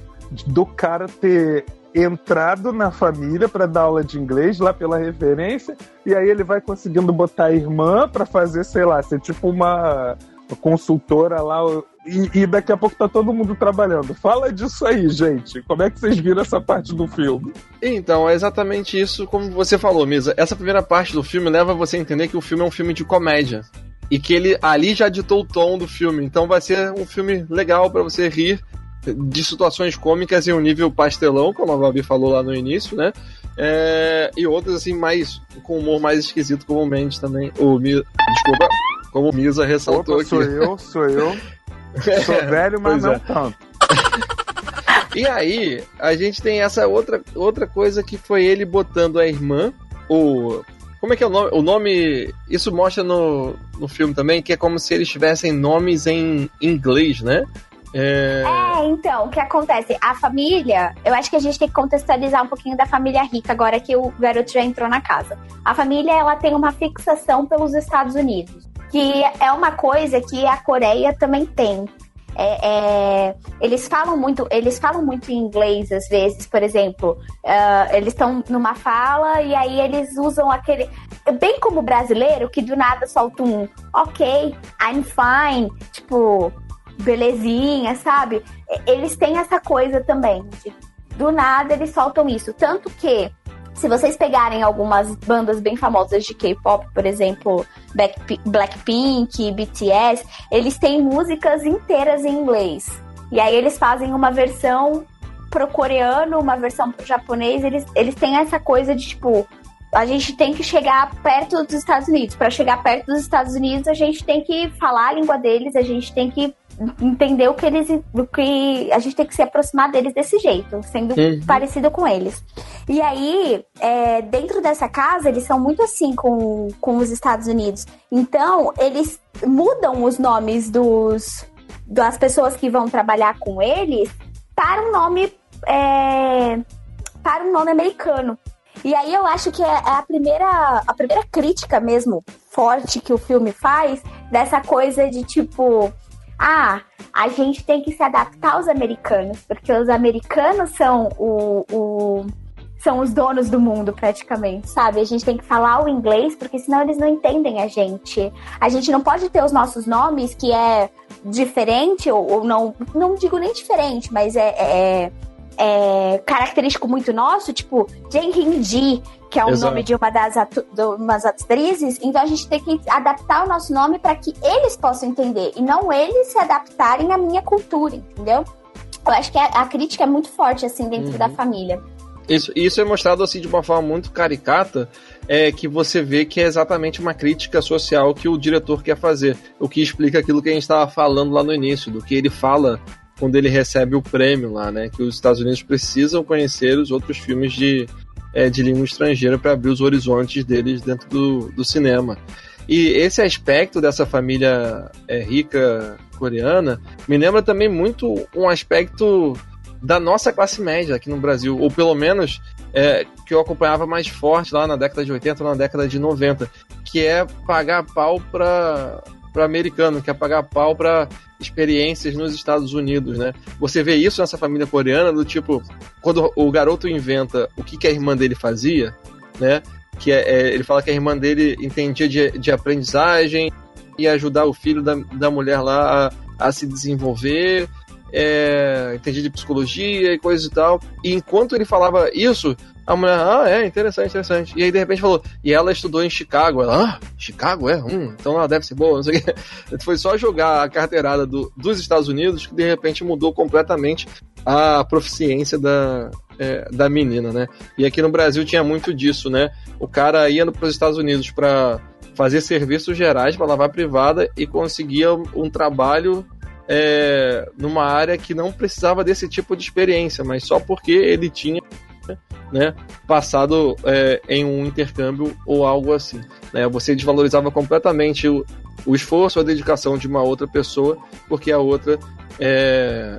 do cara ter entrado na família para dar aula de inglês lá pela referência e aí ele vai conseguindo botar a irmã para fazer, sei lá, ser tipo uma consultora lá e, e daqui a pouco tá todo mundo trabalhando. Fala disso aí, gente. Como é que vocês viram essa parte do filme? Então, é exatamente isso como você falou, Misa. Essa primeira parte do filme leva você a entender que o filme é um filme de comédia. E que ele ali já ditou o tom do filme. Então vai ser um filme legal para você rir de situações cômicas em um nível pastelão, como a Babi falou lá no início, né? É, e outras assim, mais com humor mais esquisito, como o Mendes também. O Mi, desculpa, como o Misa ressaltou Opa, aqui. sou eu, sou eu. Sou velho, mas Pois não é. tanto. E aí, a gente tem essa outra, outra coisa que foi ele botando a irmã, o. Como é que é o nome? O nome. Isso mostra no, no filme também, que é como se eles tivessem nomes em inglês, né? É. É, então, o que acontece? A família, eu acho que a gente tem que contextualizar um pouquinho da família rica agora que o garoto já entrou na casa. A família, ela tem uma fixação pelos Estados Unidos, que é uma coisa que a Coreia também tem. É, é, eles falam muito, eles falam muito em inglês às vezes, por exemplo, ah, eles estão numa fala e aí eles usam aquele, bem como o brasileiro que do nada solta um, ok, I'm fine, tipo belezinha, sabe? Eles têm essa coisa também. De, do nada eles soltam isso. Tanto que, se vocês pegarem algumas bandas bem famosas de K-pop, por exemplo, Blackpink, BTS, eles têm músicas inteiras em inglês. E aí eles fazem uma versão pro coreano, uma versão pro japonês, eles, eles têm essa coisa de tipo. A gente tem que chegar perto dos Estados Unidos. Para chegar perto dos Estados Unidos, a gente tem que falar a língua deles, a gente tem que entender o que eles. O que a gente tem que se aproximar deles desse jeito, sendo uhum. parecido com eles. E aí, é, dentro dessa casa, eles são muito assim com, com os Estados Unidos. Então, eles mudam os nomes dos das pessoas que vão trabalhar com eles para um nome é, para um nome americano. E aí eu acho que é, é a primeira, a primeira crítica mesmo forte que o filme faz dessa coisa de tipo, ah, a gente tem que se adaptar aos americanos, porque os americanos são o, o são os donos do mundo praticamente, sabe? A gente tem que falar o inglês, porque senão eles não entendem a gente. A gente não pode ter os nossos nomes que é diferente ou, ou não, não digo nem diferente, mas é, é é, característico muito nosso, tipo Jang Ji, que é o Exato. nome de uma das, de umas atrizes, então a gente tem que adaptar o nosso nome para que eles possam entender e não eles se adaptarem à minha cultura, entendeu? Eu acho que a, a crítica é muito forte assim dentro uhum. da família. Isso, isso é mostrado assim de uma forma muito caricata, é que você vê que é exatamente uma crítica social que o diretor quer fazer, o que explica aquilo que a gente estava falando lá no início, do que ele fala quando ele recebe o prêmio lá, né? Que os Estados Unidos precisam conhecer os outros filmes de, é, de língua estrangeira para abrir os horizontes deles dentro do, do cinema. E esse aspecto dessa família é, rica coreana me lembra também muito um aspecto da nossa classe média aqui no Brasil, ou pelo menos é, que eu acompanhava mais forte lá na década de 80, na década de 90, que é pagar pau para para americano, quer pagar pau para experiências nos Estados Unidos, né? Você vê isso nessa família coreana, do tipo, quando o garoto inventa o que, que a irmã dele fazia, né? Que é, é, ele fala que a irmã dele entendia de, de aprendizagem e ajudar o filho da, da mulher lá a, a se desenvolver, é, entendia de psicologia e coisa e tal. E enquanto ele falava isso, a mulher, ah, é, interessante, interessante. E aí, de repente, falou, e ela estudou em Chicago. Ela, ah, Chicago, é? Hum, então ela deve ser boa, não sei o quê. Foi só jogar a carteirada do, dos Estados Unidos que, de repente, mudou completamente a proficiência da, é, da menina, né? E aqui no Brasil tinha muito disso, né? O cara ia para os Estados Unidos para fazer serviços gerais para lavar privada e conseguia um trabalho é, numa área que não precisava desse tipo de experiência, mas só porque ele tinha né, passado é, em um intercâmbio ou algo assim. Né? Você desvalorizava completamente o, o esforço, a dedicação de uma outra pessoa, porque a outra é,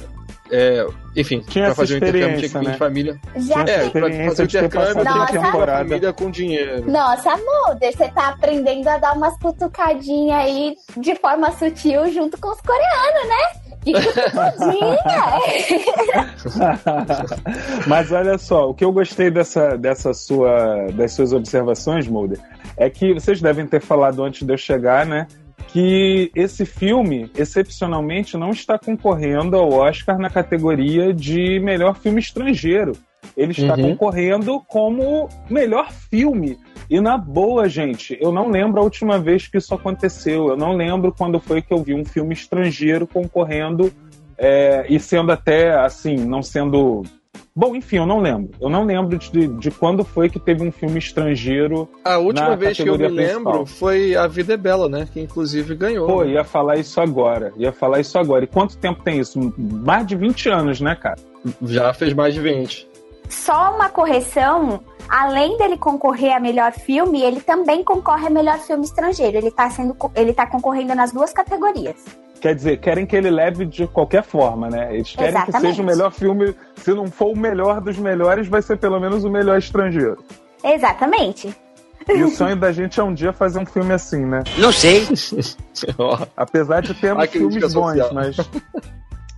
é, enfim, pra fazer um intercâmbio tinha que vir né? de família. Já é, pra fazer o intercâmbio tinha que vir de família com dinheiro. Nossa, Mulder, você tá aprendendo a dar umas cutucadinhas aí de forma sutil junto com os coreanos, né? Mas olha só, o que eu gostei dessa, dessa sua, das suas observações, Mulder, é que vocês devem ter falado antes de eu chegar, né? Que esse filme, excepcionalmente, não está concorrendo ao Oscar na categoria de melhor filme estrangeiro. Ele está uhum. concorrendo como melhor filme. E na boa, gente, eu não lembro a última vez que isso aconteceu. Eu não lembro quando foi que eu vi um filme estrangeiro concorrendo é, e sendo até assim, não sendo. Bom, enfim, eu não lembro. Eu não lembro de, de quando foi que teve um filme estrangeiro. A última vez que eu me principal. lembro foi A Vida é Bela, né? Que inclusive ganhou. Pô, ia falar isso agora. Ia falar isso agora. E quanto tempo tem isso? Mais de 20 anos, né, cara? Já fez mais de 20. Só uma correção além dele concorrer a melhor filme, ele também concorre a melhor filme estrangeiro. Ele está sendo, ele tá concorrendo nas duas categorias. Quer dizer, querem que ele leve de qualquer forma, né? Eles querem Exatamente. que seja o melhor filme. Se não for o melhor dos melhores, vai ser pelo menos o melhor estrangeiro. Exatamente. E o sonho da gente é um dia fazer um filme assim, né? Não sei. Apesar de termos filmes bons, mas.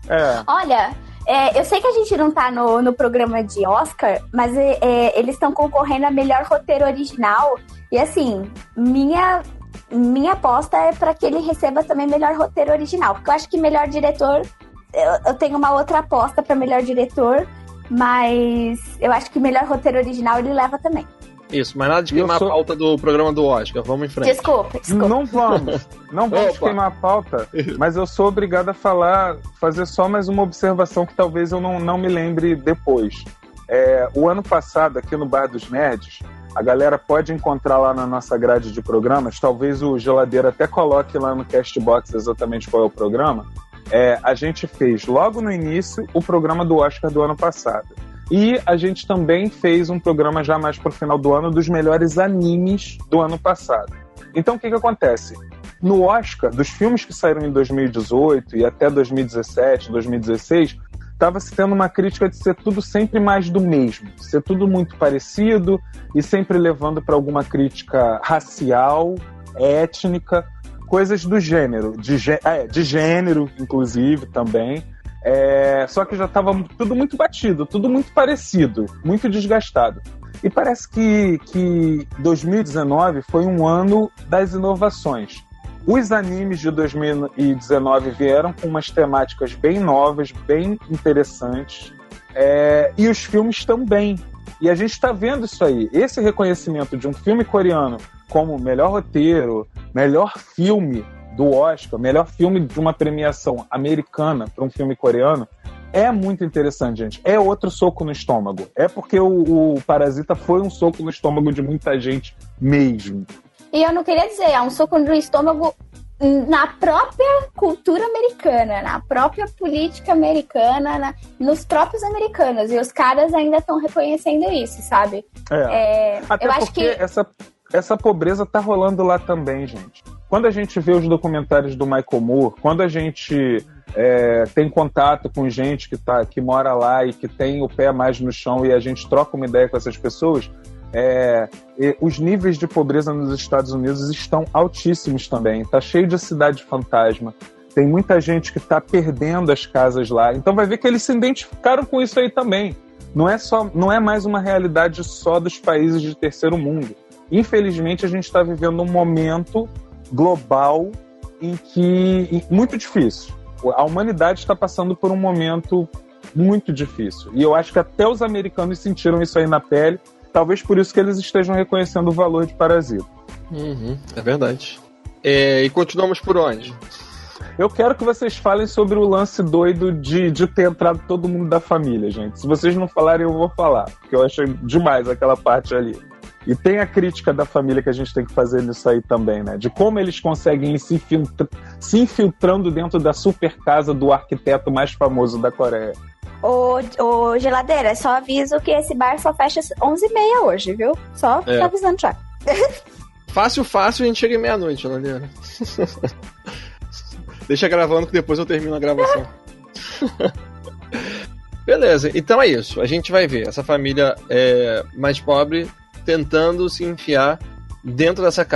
É. Olha, é, eu sei que a gente não tá no, no programa de Oscar, mas é, é eles estão concorrendo a melhor roteiro original. E assim, minha minha aposta é para que ele receba também melhor roteiro original, porque eu acho que melhor diretor eu, eu tenho uma outra aposta para melhor diretor, mas eu acho que melhor roteiro original ele leva também. Isso, mas nada de queimar sou... a pauta do programa do Oscar. Vamos em frente. Desculpa, desculpa. Não vamos. Não vamos queimar a pauta, mas eu sou obrigado a falar, fazer só mais uma observação que talvez eu não, não me lembre depois. É, o ano passado, aqui no Bar dos Nerds, a galera pode encontrar lá na nossa grade de programas, talvez o Geladeira até coloque lá no Castbox exatamente qual é o programa. É, a gente fez logo no início o programa do Oscar do ano passado. E a gente também fez um programa já mais para o final do ano dos melhores animes do ano passado. Então o que, que acontece? No Oscar, dos filmes que saíram em 2018 e até 2017, 2016, estava se tendo uma crítica de ser tudo sempre mais do mesmo, ser tudo muito parecido e sempre levando para alguma crítica racial, étnica, coisas do gênero, de, é, de gênero, inclusive, também. É, só que já estava tudo muito batido, tudo muito parecido, muito desgastado. E parece que, que 2019 foi um ano das inovações. Os animes de 2019 vieram com umas temáticas bem novas, bem interessantes, é, e os filmes também. E a gente está vendo isso aí. Esse reconhecimento de um filme coreano como melhor roteiro, melhor filme, do Oscar, melhor filme de uma premiação americana para um filme coreano, é muito interessante, gente. É outro soco no estômago. É porque o, o, Parasita foi um soco no estômago de muita gente mesmo. E eu não queria dizer, é um soco no estômago na própria cultura americana, na própria política americana, na, nos próprios americanos. E os caras ainda estão reconhecendo isso, sabe? É. é Até eu acho que essa, essa pobreza tá rolando lá também, gente quando a gente vê os documentários do Michael Moore, quando a gente é, tem contato com gente que, tá, que mora lá e que tem o pé mais no chão e a gente troca uma ideia com essas pessoas, é, os níveis de pobreza nos Estados Unidos estão altíssimos também. Está cheio de cidade fantasma. Tem muita gente que está perdendo as casas lá. Então vai ver que eles se identificaram com isso aí também. Não é, só, não é mais uma realidade só dos países de terceiro mundo. Infelizmente, a gente está vivendo um momento global em que muito difícil. A humanidade está passando por um momento muito difícil. E eu acho que até os americanos sentiram isso aí na pele. Talvez por isso que eles estejam reconhecendo o valor de Parasita. Uhum, é verdade. É, e continuamos por onde? Eu quero que vocês falem sobre o lance doido de, de ter entrado todo mundo da família, gente. Se vocês não falarem, eu vou falar. Porque eu achei demais aquela parte ali. E tem a crítica da família que a gente tem que fazer nisso aí também, né? De como eles conseguem ir se, infiltra se infiltrando dentro da super casa do arquiteto mais famoso da Coreia. Ô, ô geladeira, só aviso que esse bar só fecha às 11h30 hoje, viu? Só é. avisando já. Fácil, fácil, a gente chega em meia-noite, geladeira. Deixa gravando que depois eu termino a gravação. Beleza, então é isso. A gente vai ver essa família é, mais pobre tentando se enfiar dentro dessa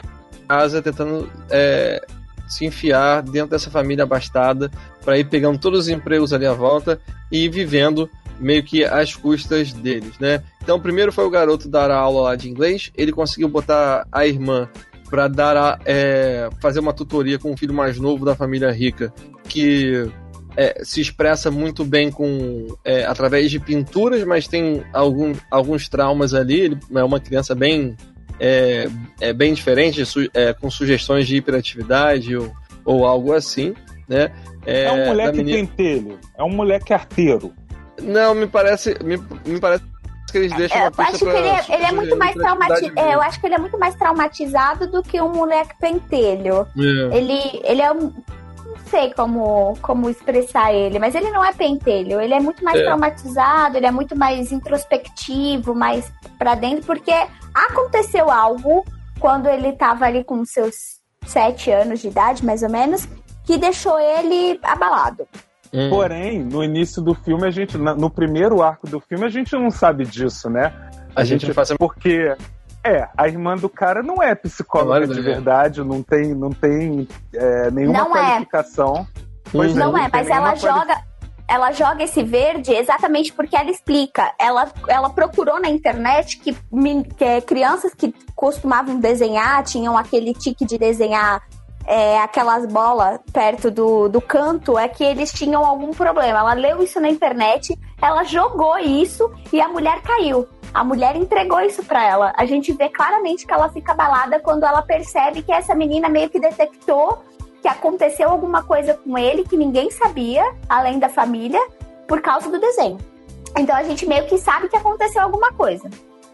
casa, tentando é, se enfiar dentro dessa família abastada para ir pegando todos os empregos ali à volta e vivendo meio que às custas deles, né? Então, primeiro foi o garoto dar a aula lá de inglês, ele conseguiu botar a irmã para dar a, é, fazer uma tutoria com o filho mais novo da família rica, que é, se expressa muito bem com é, através de pinturas, mas tem algum, alguns traumas ali. Ele é uma criança bem é, é bem diferente, su, é, com sugestões de hiperatividade ou, ou algo assim, né? É, é um moleque menina... pentelho, é um moleque arteiro. Não, me parece, me, me parece que eles deixam é, eu acho que ele é, ele é muito mais traumatizado. É, eu acho que ele é muito mais traumatizado do que um moleque pentelho. É. Ele, ele é um sei como, como expressar ele, mas ele não é pentelho, ele é muito mais é. traumatizado, ele é muito mais introspectivo, mais pra dentro, porque aconteceu algo quando ele tava ali com seus sete anos de idade, mais ou menos, que deixou ele abalado. Hum. Porém, no início do filme, a gente, no primeiro arco do filme, a gente não sabe disso, né? A, a gente, gente faz porque é, a irmã do cara não é psicóloga de verdade, não tem, não tem é, nenhuma não é. qualificação. É. Pois não, não é, mas ela joga. ela joga esse verde exatamente porque ela explica. Ela, ela procurou na internet que, que crianças que costumavam desenhar, tinham aquele tique de desenhar é, aquelas bolas perto do, do canto, é que eles tinham algum problema. Ela leu isso na internet, ela jogou isso e a mulher caiu. A mulher entregou isso para ela. A gente vê claramente que ela fica abalada quando ela percebe que essa menina meio que detectou que aconteceu alguma coisa com ele que ninguém sabia, além da família, por causa do desenho. Então a gente meio que sabe que aconteceu alguma coisa.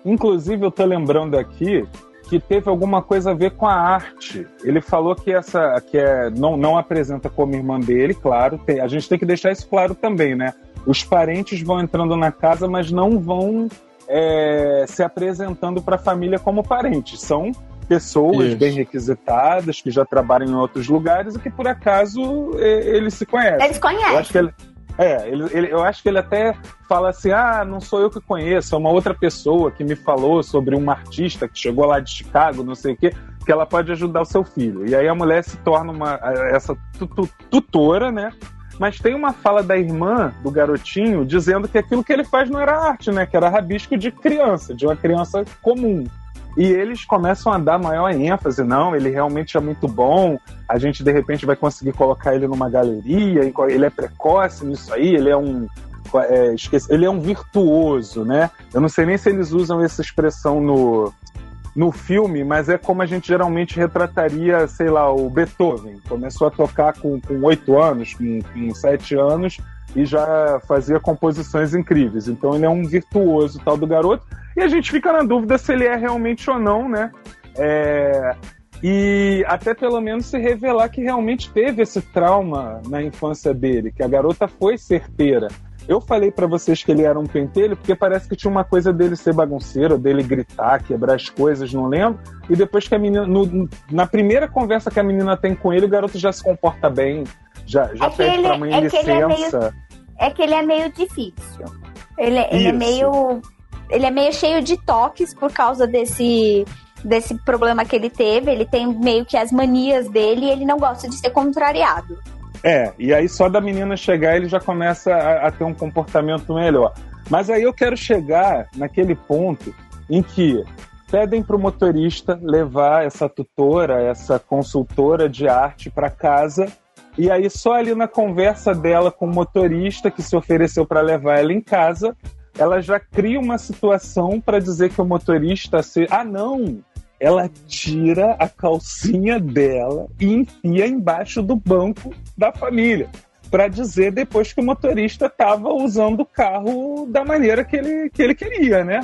Inclusive, eu tô lembrando aqui que teve alguma coisa a ver com a arte. Ele falou que essa que é não, não apresenta como irmã dele, claro. Tem, a gente tem que deixar isso claro também, né? Os parentes vão entrando na casa, mas não vão é, se apresentando para a família como parentes. São pessoas Isso. bem requisitadas que já trabalham em outros lugares e que por acaso é, eles se conhecem. Eles conhecem. Eu acho que ele, é, ele, ele, eu acho que ele até fala assim: ah, não sou eu que conheço, é uma outra pessoa que me falou sobre uma artista que chegou lá de Chicago, não sei o quê, que ela pode ajudar o seu filho. E aí a mulher se torna uma, essa tutora, né? Mas tem uma fala da irmã do garotinho dizendo que aquilo que ele faz não era arte, né? Que era rabisco de criança, de uma criança comum. E eles começam a dar maior ênfase, não, ele realmente é muito bom, a gente de repente vai conseguir colocar ele numa galeria, ele é precoce nisso aí, ele é um. É, esqueci, ele é um virtuoso, né? Eu não sei nem se eles usam essa expressão no, no filme, mas é como a gente geralmente retrataria, sei lá, o Beethoven. Começou a tocar com oito anos, com, sete anos, e já fazia composições incríveis. Então ele é um virtuoso tal do garoto. E a gente fica na dúvida se ele é realmente ou não, né? É... E até pelo menos se revelar que realmente teve esse trauma na infância dele, que a garota foi certeira. Eu falei para vocês que ele era um pentelho porque parece que tinha uma coisa dele ser bagunceiro, dele gritar, quebrar as coisas, não lembro. E depois que a menina. No, na primeira conversa que a menina tem com ele, o garoto já se comporta bem, já, já é pede ele, pra mãe é licença. É, meio, é que ele é meio difícil. Ele, ele é meio. Ele é meio cheio de toques por causa desse desse problema que ele teve. Ele tem meio que as manias dele e ele não gosta de ser contrariado. É, e aí só da menina chegar ele já começa a, a ter um comportamento melhor. Mas aí eu quero chegar naquele ponto em que pedem para o motorista levar essa tutora, essa consultora de arte para casa. E aí, só ali na conversa dela com o motorista que se ofereceu para levar ela em casa, ela já cria uma situação para dizer que o motorista se. Ah, não! Ela tira a calcinha dela e enfia embaixo do banco da família para dizer depois que o motorista estava usando o carro da maneira que ele, que ele queria, né?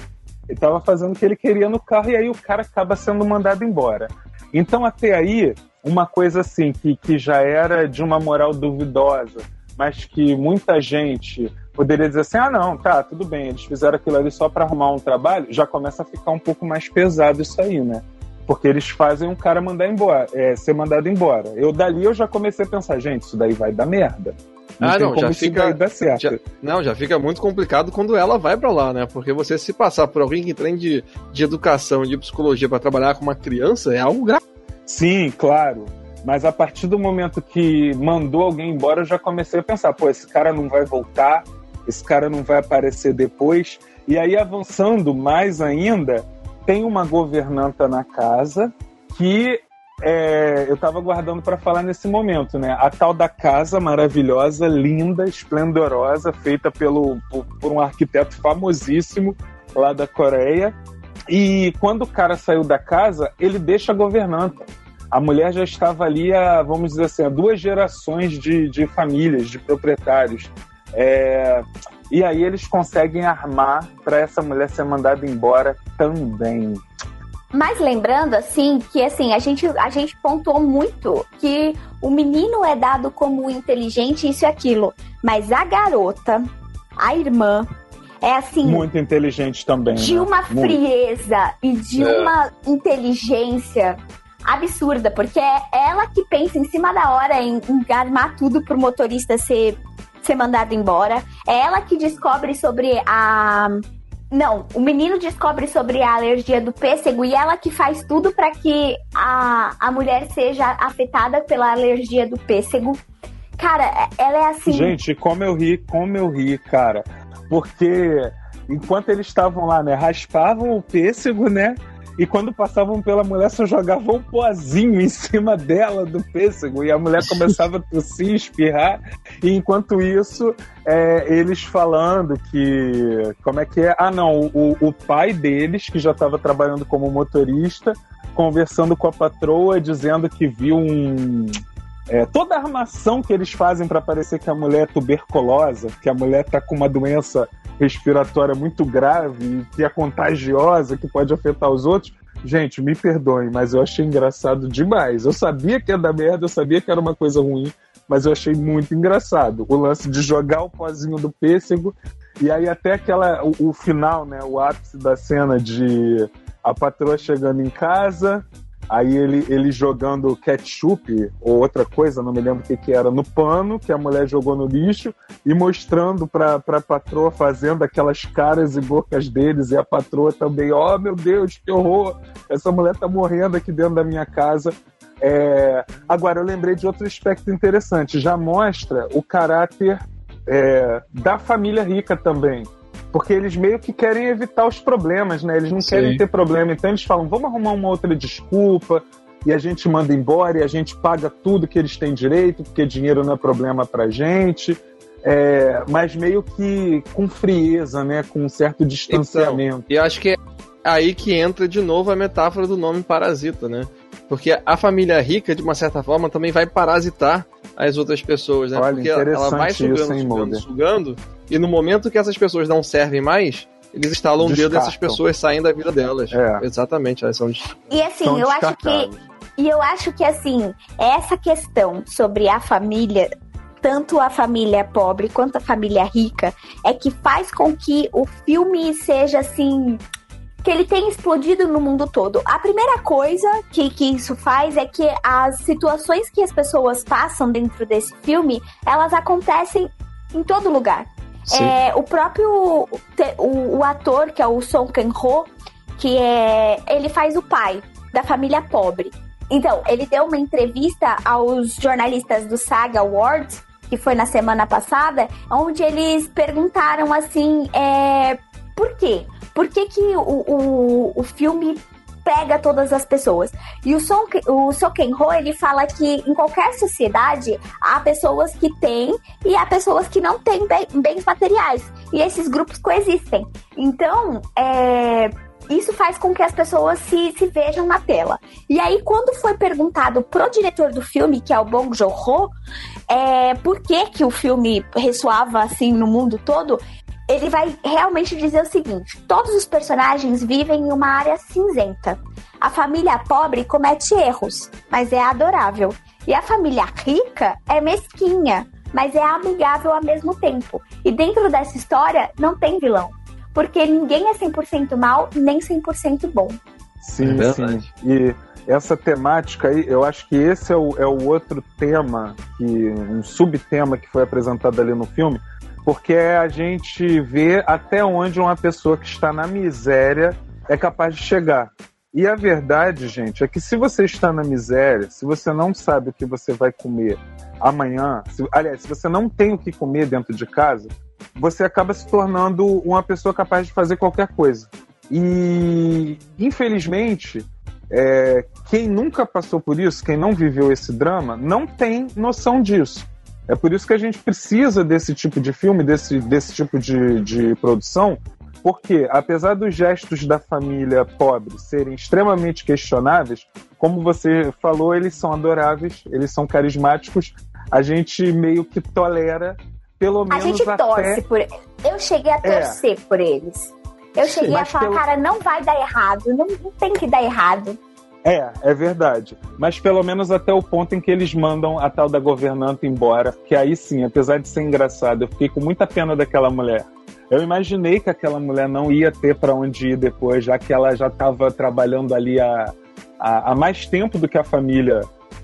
Ele estava fazendo o que ele queria no carro e aí o cara acaba sendo mandado embora. Então, até aí, uma coisa assim que, que já era de uma moral duvidosa, mas que muita gente poderia dizer assim: ah, não, tá, tudo bem, eles fizeram aquilo ali só para arrumar um trabalho, já começa a ficar um pouco mais pesado isso aí, né? Porque eles fazem um cara mandar embora, é, ser mandado embora. Eu dali eu já comecei a pensar, gente, isso daí vai dar merda. Não ah, não, já fica. Dar certo. Já, não, já fica muito complicado quando ela vai para lá, né? Porque você se passar por alguém que tem de, de educação, de psicologia para trabalhar com uma criança é algo grave. Sim, claro. Mas a partir do momento que mandou alguém embora, eu já comecei a pensar, pô, esse cara não vai voltar, esse cara não vai aparecer depois. E aí, avançando mais ainda, tem uma governanta na casa que é, eu estava guardando para falar nesse momento, né? A tal da casa maravilhosa, linda, esplendorosa, feita pelo, por, por um arquiteto famosíssimo lá da Coreia. E quando o cara saiu da casa, ele deixa a governanta a mulher já estava ali há, vamos dizer assim, duas gerações de, de famílias, de proprietários. É, e aí eles conseguem armar para essa mulher ser mandada embora também. Mas lembrando, assim, que assim, a gente, a gente pontuou muito que o menino é dado como inteligente, isso e aquilo. Mas a garota, a irmã, é assim. Muito inteligente também. De né? uma frieza e de é. uma inteligência absurda, porque é ela que pensa em cima da hora em, em armar tudo pro motorista ser, ser mandado embora. É ela que descobre sobre a. Não, o menino descobre sobre a alergia do pêssego e ela que faz tudo para que a, a mulher seja afetada pela alergia do pêssego. Cara, ela é assim. Gente, como eu ri, como eu ri, cara. Porque enquanto eles estavam lá, né, raspavam o pêssego, né? E quando passavam pela mulher, só jogavam um pozinho em cima dela do pêssego. E a mulher começava a tossir, espirrar. E enquanto isso, é, eles falando que. Como é que é? Ah, não. O, o pai deles, que já estava trabalhando como motorista, conversando com a patroa, dizendo que viu um. É, toda a armação que eles fazem para parecer que a mulher é tuberculosa, que a mulher está com uma doença respiratória muito grave, que é contagiosa, que pode afetar os outros. Gente, me perdoem, mas eu achei engraçado demais. Eu sabia que ia dar merda, eu sabia que era uma coisa ruim, mas eu achei muito engraçado. O lance de jogar o pozinho do pêssego e aí até aquela o, o final, né, o ápice da cena de a patroa chegando em casa, Aí ele, ele jogando ketchup ou outra coisa, não me lembro o que, que era, no pano, que a mulher jogou no lixo, e mostrando pra, pra patroa fazendo aquelas caras e bocas deles, e a patroa também, oh meu Deus, que horror! Essa mulher tá morrendo aqui dentro da minha casa. É... Agora, eu lembrei de outro aspecto interessante, já mostra o caráter é, da família rica também porque eles meio que querem evitar os problemas, né? Eles não Sim. querem ter problema. Então eles falam, vamos arrumar uma outra desculpa e a gente manda embora e a gente paga tudo que eles têm direito, porque dinheiro não é problema pra gente. É, mas meio que com frieza, né? Com um certo distanciamento. Então, e acho que é aí que entra de novo a metáfora do nome parasita, né? Porque a família rica, de uma certa forma, também vai parasitar as outras pessoas, né? Olha, Porque ela vai sugando, isso, hein, sugando, sugando, e no momento que essas pessoas não servem mais, eles instalam o dedo dessas pessoas saem da vida delas. É. Exatamente, elas são E assim, eu acho que e eu acho que assim, essa questão sobre a família tanto a família pobre quanto a família rica é que faz com que o filme seja assim que ele tem explodido no mundo todo. A primeira coisa que, que isso faz é que as situações que as pessoas passam dentro desse filme, elas acontecem em todo lugar. É, o próprio o, o, ator, que é o Song Kang-ho, que é ele faz o pai da família pobre. Então, ele deu uma entrevista aos jornalistas do Saga Awards, que foi na semana passada, onde eles perguntaram assim, é, por quê? Por que, que o, o, o filme pega todas as pessoas. E o Son, o Sokenho, ele fala que em qualquer sociedade há pessoas que têm e há pessoas que não têm bens materiais. E esses grupos coexistem. Então, é, isso faz com que as pessoas se, se vejam na tela. E aí, quando foi perguntado pro diretor do filme, que é o Bong Joon-ho, é, por que que o filme ressoava assim no mundo todo, ele vai realmente dizer o seguinte: todos os personagens vivem em uma área cinzenta. A família pobre comete erros, mas é adorável. E a família rica é mesquinha, mas é amigável ao mesmo tempo. E dentro dessa história não tem vilão, porque ninguém é 100% mal nem 100% bom. Sim, é sim. E essa temática aí, eu acho que esse é o, é o outro tema, que, um subtema que foi apresentado ali no filme, porque a gente vê até onde uma pessoa que está na miséria é capaz de chegar. E a verdade, gente, é que se você está na miséria, se você não sabe o que você vai comer amanhã, se, aliás, se você não tem o que comer dentro de casa, você acaba se tornando uma pessoa capaz de fazer qualquer coisa. E, infelizmente, é, quem nunca passou por isso, quem não viveu esse drama, não tem noção disso. É por isso que a gente precisa desse tipo de filme, desse, desse tipo de, de produção, porque, apesar dos gestos da família pobre serem extremamente questionáveis, como você falou, eles são adoráveis, eles são carismáticos, a gente meio que tolera, pelo menos. A gente até... torce por Eu cheguei a é. torcer é. por eles. Eu cheguei Sim, a falar, pelo... cara, não vai dar errado, não, não tem que dar errado. É, é verdade. Mas pelo menos até o ponto em que eles mandam a tal da governanta embora, que aí sim, apesar de ser engraçado, eu fiquei com muita pena daquela mulher. Eu imaginei que aquela mulher não ia ter para onde ir depois, já que ela já estava trabalhando ali há, há, há, mais tempo do que a família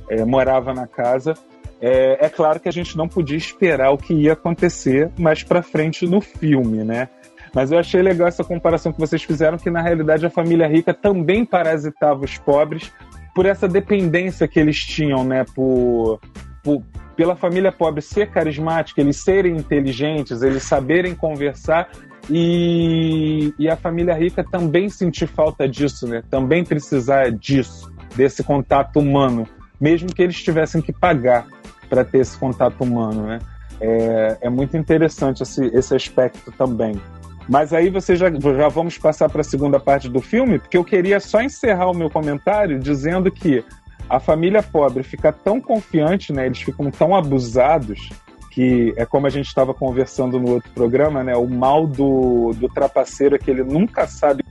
é, morava na casa. É, é, claro que a gente não podia esperar o que ia acontecer mais para frente no filme, né? Mas eu achei legal essa comparação que vocês fizeram, que na realidade a família rica também parasitava os pobres por essa dependência que eles tinham, né, por, por pela família pobre ser carismática, eles serem inteligentes, eles saberem conversar e, e a família rica também sentir falta disso, né? Também precisar disso, desse contato humano, mesmo que eles tivessem que pagar para ter esse contato humano, né? É, é muito interessante esse, esse aspecto também. Mas aí você já, já vamos passar para a segunda parte do filme, porque eu queria só encerrar o meu comentário dizendo que a família pobre fica tão confiante, né? Eles ficam tão abusados que é como a gente estava conversando no outro programa, né? O mal do, do trapaceiro é que ele nunca sabe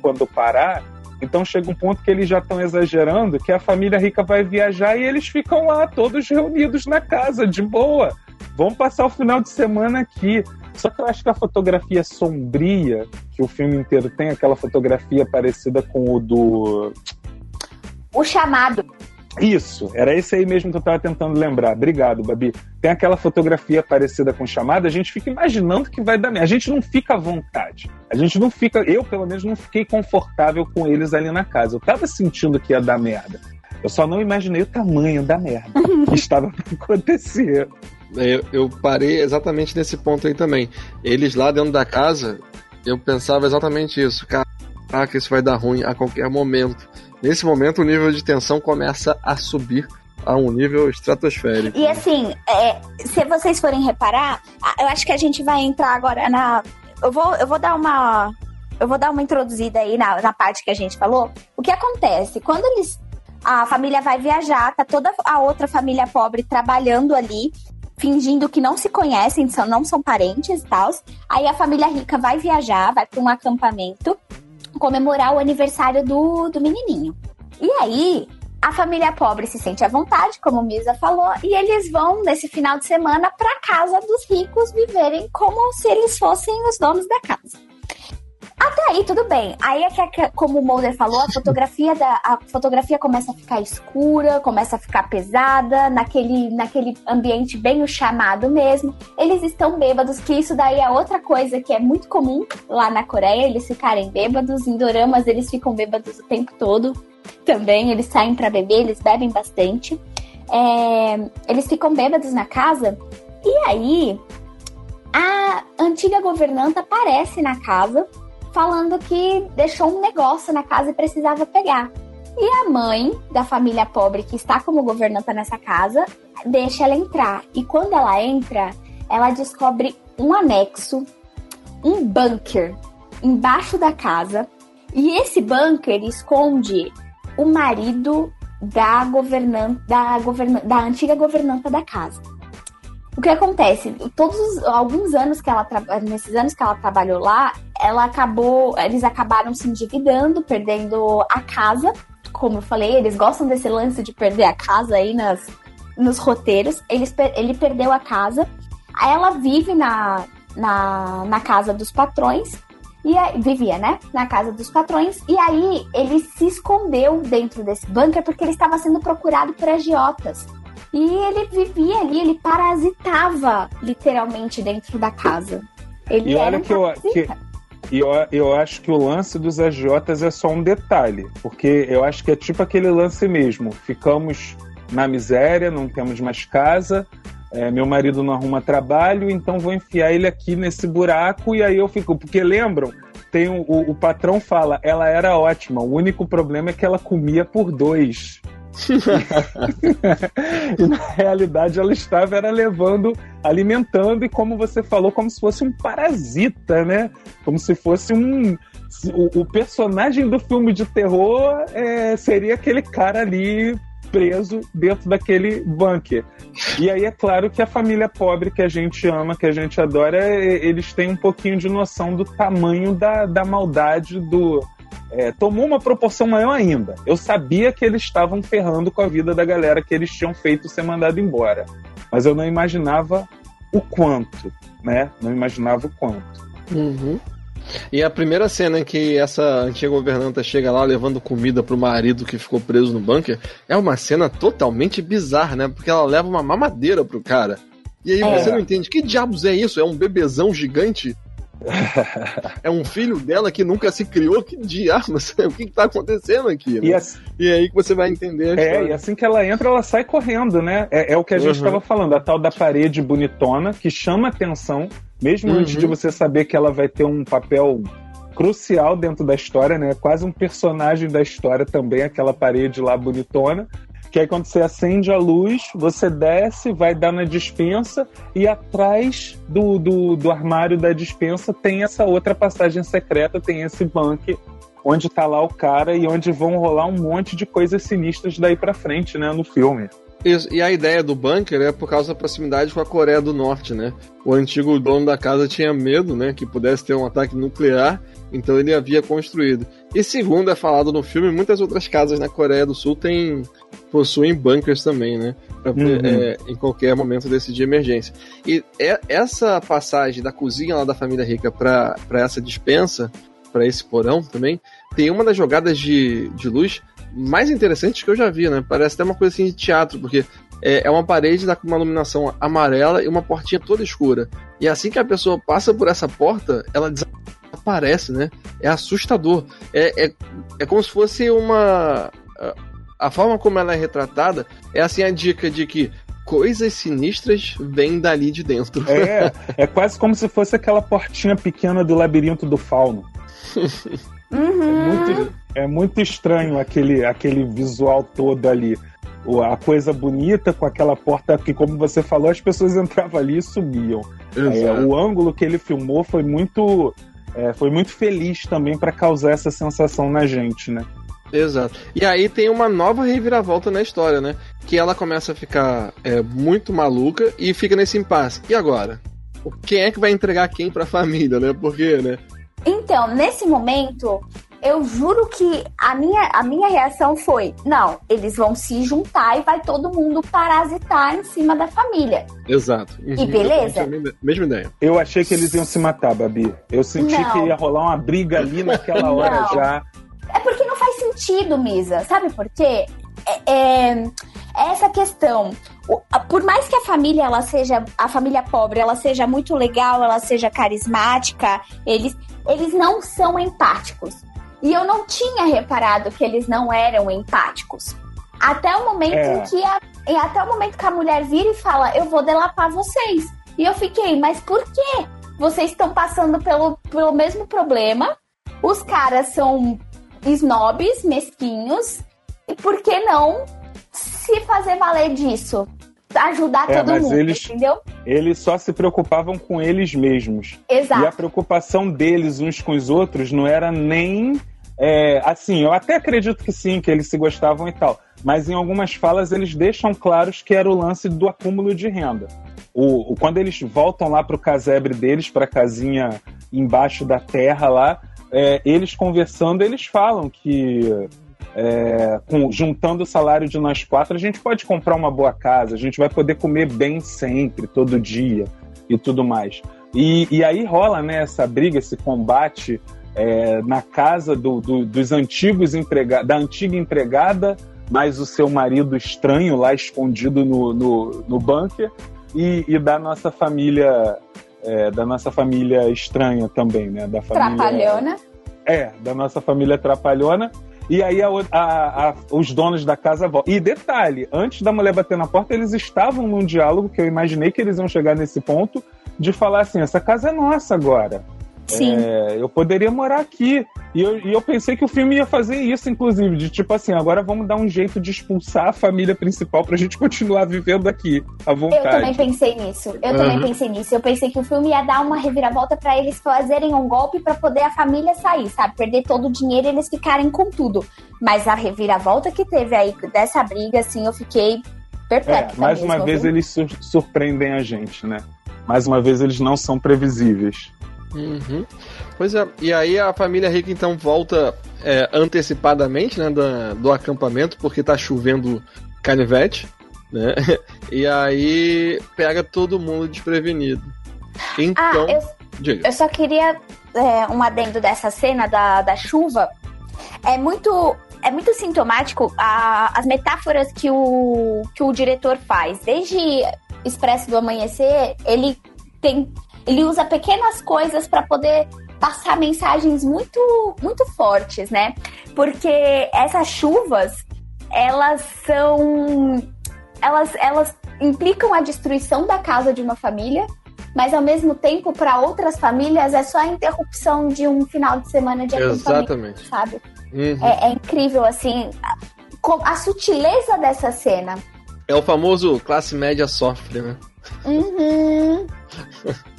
quando parar. Então chega um ponto que eles já estão exagerando que a família rica vai viajar e eles ficam lá, todos reunidos na casa, de boa. Vamos passar o final de semana aqui. Só que eu acho que a fotografia sombria que o filme inteiro tem, aquela fotografia parecida com o do. O chamado. Isso, era esse aí mesmo que eu estava tentando lembrar. Obrigado, Babi. Tem aquela fotografia parecida com chamada, a gente fica imaginando que vai dar merda. A gente não fica à vontade. A gente não fica, eu pelo menos não fiquei confortável com eles ali na casa. Eu tava sentindo que ia dar merda. Eu só não imaginei o tamanho da merda que estava acontecer. Eu, eu parei exatamente nesse ponto aí também. Eles lá dentro da casa, eu pensava exatamente isso. Caraca, isso vai dar ruim a qualquer momento. Nesse momento, o nível de tensão começa a subir a um nível estratosférico. E assim, é, se vocês forem reparar, eu acho que a gente vai entrar agora na. Eu vou, eu vou dar uma. Eu vou dar uma introduzida aí na, na parte que a gente falou. O que acontece? Quando eles. A família vai viajar, tá toda a outra família pobre trabalhando ali, fingindo que não se conhecem, são, não são parentes e tal. Aí a família rica vai viajar, vai para um acampamento comemorar o aniversário do, do menininho. E aí, a família pobre se sente à vontade, como Misa falou, e eles vão nesse final de semana para casa dos ricos viverem como se eles fossem os donos da casa. Até aí, tudo bem. Aí é que, como o Mulder falou, a fotografia, da, a fotografia começa a ficar escura, começa a ficar pesada, naquele, naquele ambiente bem o chamado mesmo. Eles estão bêbados, que isso daí é outra coisa que é muito comum lá na Coreia, eles ficarem bêbados. Em doramas, eles ficam bêbados o tempo todo também. Eles saem para beber, eles bebem bastante. É, eles ficam bêbados na casa. E aí, a antiga governanta aparece na casa falando que deixou um negócio na casa e precisava pegar. E a mãe da família pobre que está como governanta nessa casa deixa ela entrar. E quando ela entra, ela descobre um anexo, um bunker embaixo da casa. E esse bunker esconde o marido da governanta da, govern, da antiga governanta da casa. O que acontece? Todos os, alguns anos que ela nesses anos que ela trabalhou lá, ela acabou, eles acabaram se endividando, perdendo a casa. Como eu falei, eles gostam desse lance de perder a casa aí nas, nos roteiros. Eles, ele perdeu a casa. Aí ela vive na, na, na casa dos patrões. E aí, vivia, né? Na casa dos patrões. E aí ele se escondeu dentro desse bunker porque ele estava sendo procurado por agiotas. E ele vivia ali, ele parasitava literalmente dentro da casa. Ele e olha um que eu, que, eu, eu acho que o lance dos agiotas é só um detalhe, porque eu acho que é tipo aquele lance mesmo. Ficamos na miséria, não temos mais casa, é, meu marido não arruma trabalho, então vou enfiar ele aqui nesse buraco e aí eu fico. Porque lembram? Tem o, o, o patrão fala, ela era ótima, o único problema é que ela comia por dois. e na realidade ela estava era levando, alimentando e como você falou, como se fosse um parasita, né? Como se fosse um o, o personagem do filme de terror é, seria aquele cara ali preso dentro daquele bunker. E aí é claro que a família pobre que a gente ama, que a gente adora, eles têm um pouquinho de noção do tamanho da, da maldade do, é, tomou uma proporção maior ainda. Eu sabia que eles estavam ferrando com a vida da galera que eles tinham feito ser mandado embora. Mas eu não imaginava o quanto, né? Não imaginava o quanto. Uhum. E a primeira cena em que essa antiga governanta chega lá levando comida pro marido que ficou preso no bunker é uma cena totalmente bizarra, né? Porque ela leva uma mamadeira pro cara. E aí é. você não entende que diabos é isso? É um bebezão gigante é um filho dela que nunca se criou? Que diabos? O que, está acontecendo aqui? Né? E, assim, e aí que você vai entender. é, e assim que ela entra, ela sai correndo, né? É, é o que a gente estava uhum. falando, a tal da parede bonitona, que chama atenção, mesmo uhum. antes de você saber que ela vai ter um papel crucial dentro da história, né? Quase um personagem da história também, aquela parede lá bonitona. Que aí quando você acende a luz, você desce, vai dar na dispensa e atrás do, do, do armário da dispensa tem essa outra passagem secreta, tem esse bunker onde tá lá o cara e onde vão rolar um monte de coisas sinistras daí para frente, né, no filme. Isso, e a ideia do bunker é por causa da proximidade com a Coreia do Norte, né? O antigo dono da casa tinha medo, né, que pudesse ter um ataque nuclear, então ele havia construído. E segundo é falado no filme, muitas outras casas na Coreia do Sul têm possuem bunkers também, né? Pra, uhum. é, em qualquer momento desse de emergência. E é, essa passagem da cozinha lá da família rica para essa dispensa, para esse porão também, tem uma das jogadas de, de luz mais interessantes que eu já vi, né? Parece até uma coisa assim de teatro, porque é, é uma parede com uma iluminação amarela e uma portinha toda escura. E assim que a pessoa passa por essa porta, ela desaparece, né? É assustador. É, é, é como se fosse uma. A forma como ela é retratada é assim a dica de que coisas sinistras vêm dali de dentro. É, é quase como se fosse aquela portinha pequena do labirinto do fauno. Uhum. É, muito, é muito estranho aquele, aquele visual todo ali. A coisa bonita com aquela porta que, como você falou, as pessoas entravam ali e sumiam. É, o ângulo que ele filmou foi muito, é, foi muito feliz também para causar essa sensação na gente, né? Exato. E aí tem uma nova reviravolta na história, né? Que ela começa a ficar é, muito maluca e fica nesse impasse. E agora? Quem é que vai entregar quem pra família, né? Por quê, né? Então, nesse momento, eu juro que a minha, a minha reação foi: não, eles vão se juntar e vai todo mundo parasitar em cima da família. Exato. Uhum. E beleza? Mesma ideia. Eu achei que eles iam se matar, Babi. Eu senti não. que ia rolar uma briga ali naquela hora não. já. É porque não faz sentido, Misa. Sabe por quê? É, é, é essa questão. Por mais que a família ela seja a família pobre, ela seja muito legal, ela seja carismática, eles eles não são empáticos. E eu não tinha reparado que eles não eram empáticos. Até o momento é. em que a, até o momento que a mulher vira e fala: "Eu vou delapar vocês". E eu fiquei: "Mas por quê? Vocês estão passando pelo, pelo mesmo problema. Os caras são snobs, mesquinhos. E por que não se fazer valer disso? Ajudar é, todo mundo, eles, entendeu? Eles só se preocupavam com eles mesmos. Exato. E a preocupação deles uns com os outros não era nem. É, assim, eu até acredito que sim, que eles se gostavam e tal. Mas em algumas falas eles deixam claros que era o lance do acúmulo de renda. O, o quando eles voltam lá para o casebre deles, para a casinha embaixo da terra lá, é, eles conversando, eles falam que é, com, juntando o salário de nós quatro, a gente pode comprar uma boa casa, a gente vai poder comer bem sempre, todo dia e tudo mais. E, e aí rola né, essa briga, esse combate é, na casa do, do, dos antigos empregados, da antiga empregada, mais o seu marido estranho lá escondido no, no, no bunker, e, e da nossa família é, da nossa família estranha também, né? Da família, Trapalhona. É, da nossa família Trapalhona. E aí a, a, a, os donos da casa voltam. E detalhe, antes da mulher bater na porta, eles estavam num diálogo que eu imaginei que eles iam chegar nesse ponto de falar assim: essa casa é nossa agora. Sim. É, eu poderia morar aqui. E eu, e eu pensei que o filme ia fazer isso, inclusive, de tipo assim, agora vamos dar um jeito de expulsar a família principal pra gente continuar vivendo aqui à vontade. Eu também pensei nisso. Eu uhum. também pensei nisso. Eu pensei que o filme ia dar uma reviravolta para eles fazerem um golpe para poder a família sair, sabe? Perder todo o dinheiro e eles ficarem com tudo. Mas a reviravolta que teve aí dessa briga, assim, eu fiquei perplexa. É, mais mesmo, uma vez viu? eles sur surpreendem a gente, né? Mais uma vez eles não são previsíveis. Uhum. Pois é, e aí a família rica então volta é, antecipadamente né, do, do acampamento, porque tá chovendo canivete, né? E aí pega todo mundo desprevenido. Então. Ah, eu, eu, só queria é, um adendo dessa cena da, da chuva. É muito. É muito sintomático a, as metáforas que o, que o diretor faz. Desde Expresso do Amanhecer, ele tem ele usa pequenas coisas para poder passar mensagens muito, muito fortes, né? Porque essas chuvas, elas são. Elas, elas implicam a destruição da casa de uma família, mas ao mesmo tempo, para outras famílias, é só a interrupção de um final de semana de Exatamente. sabe? Uhum. É, é incrível, assim, a, a sutileza dessa cena. É o famoso classe média sofre, né? Uhum.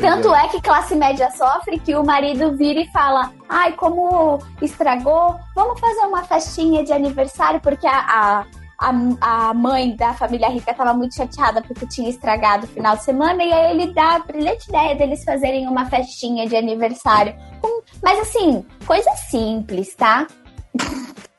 Tanto é que classe média sofre que o marido vira e fala: Ai, como estragou, vamos fazer uma festinha de aniversário, porque a, a, a, a mãe da família rica estava muito chateada porque tinha estragado o final de semana, e aí ele dá a brilhante ideia deles fazerem uma festinha de aniversário. Mas assim, coisa simples, tá?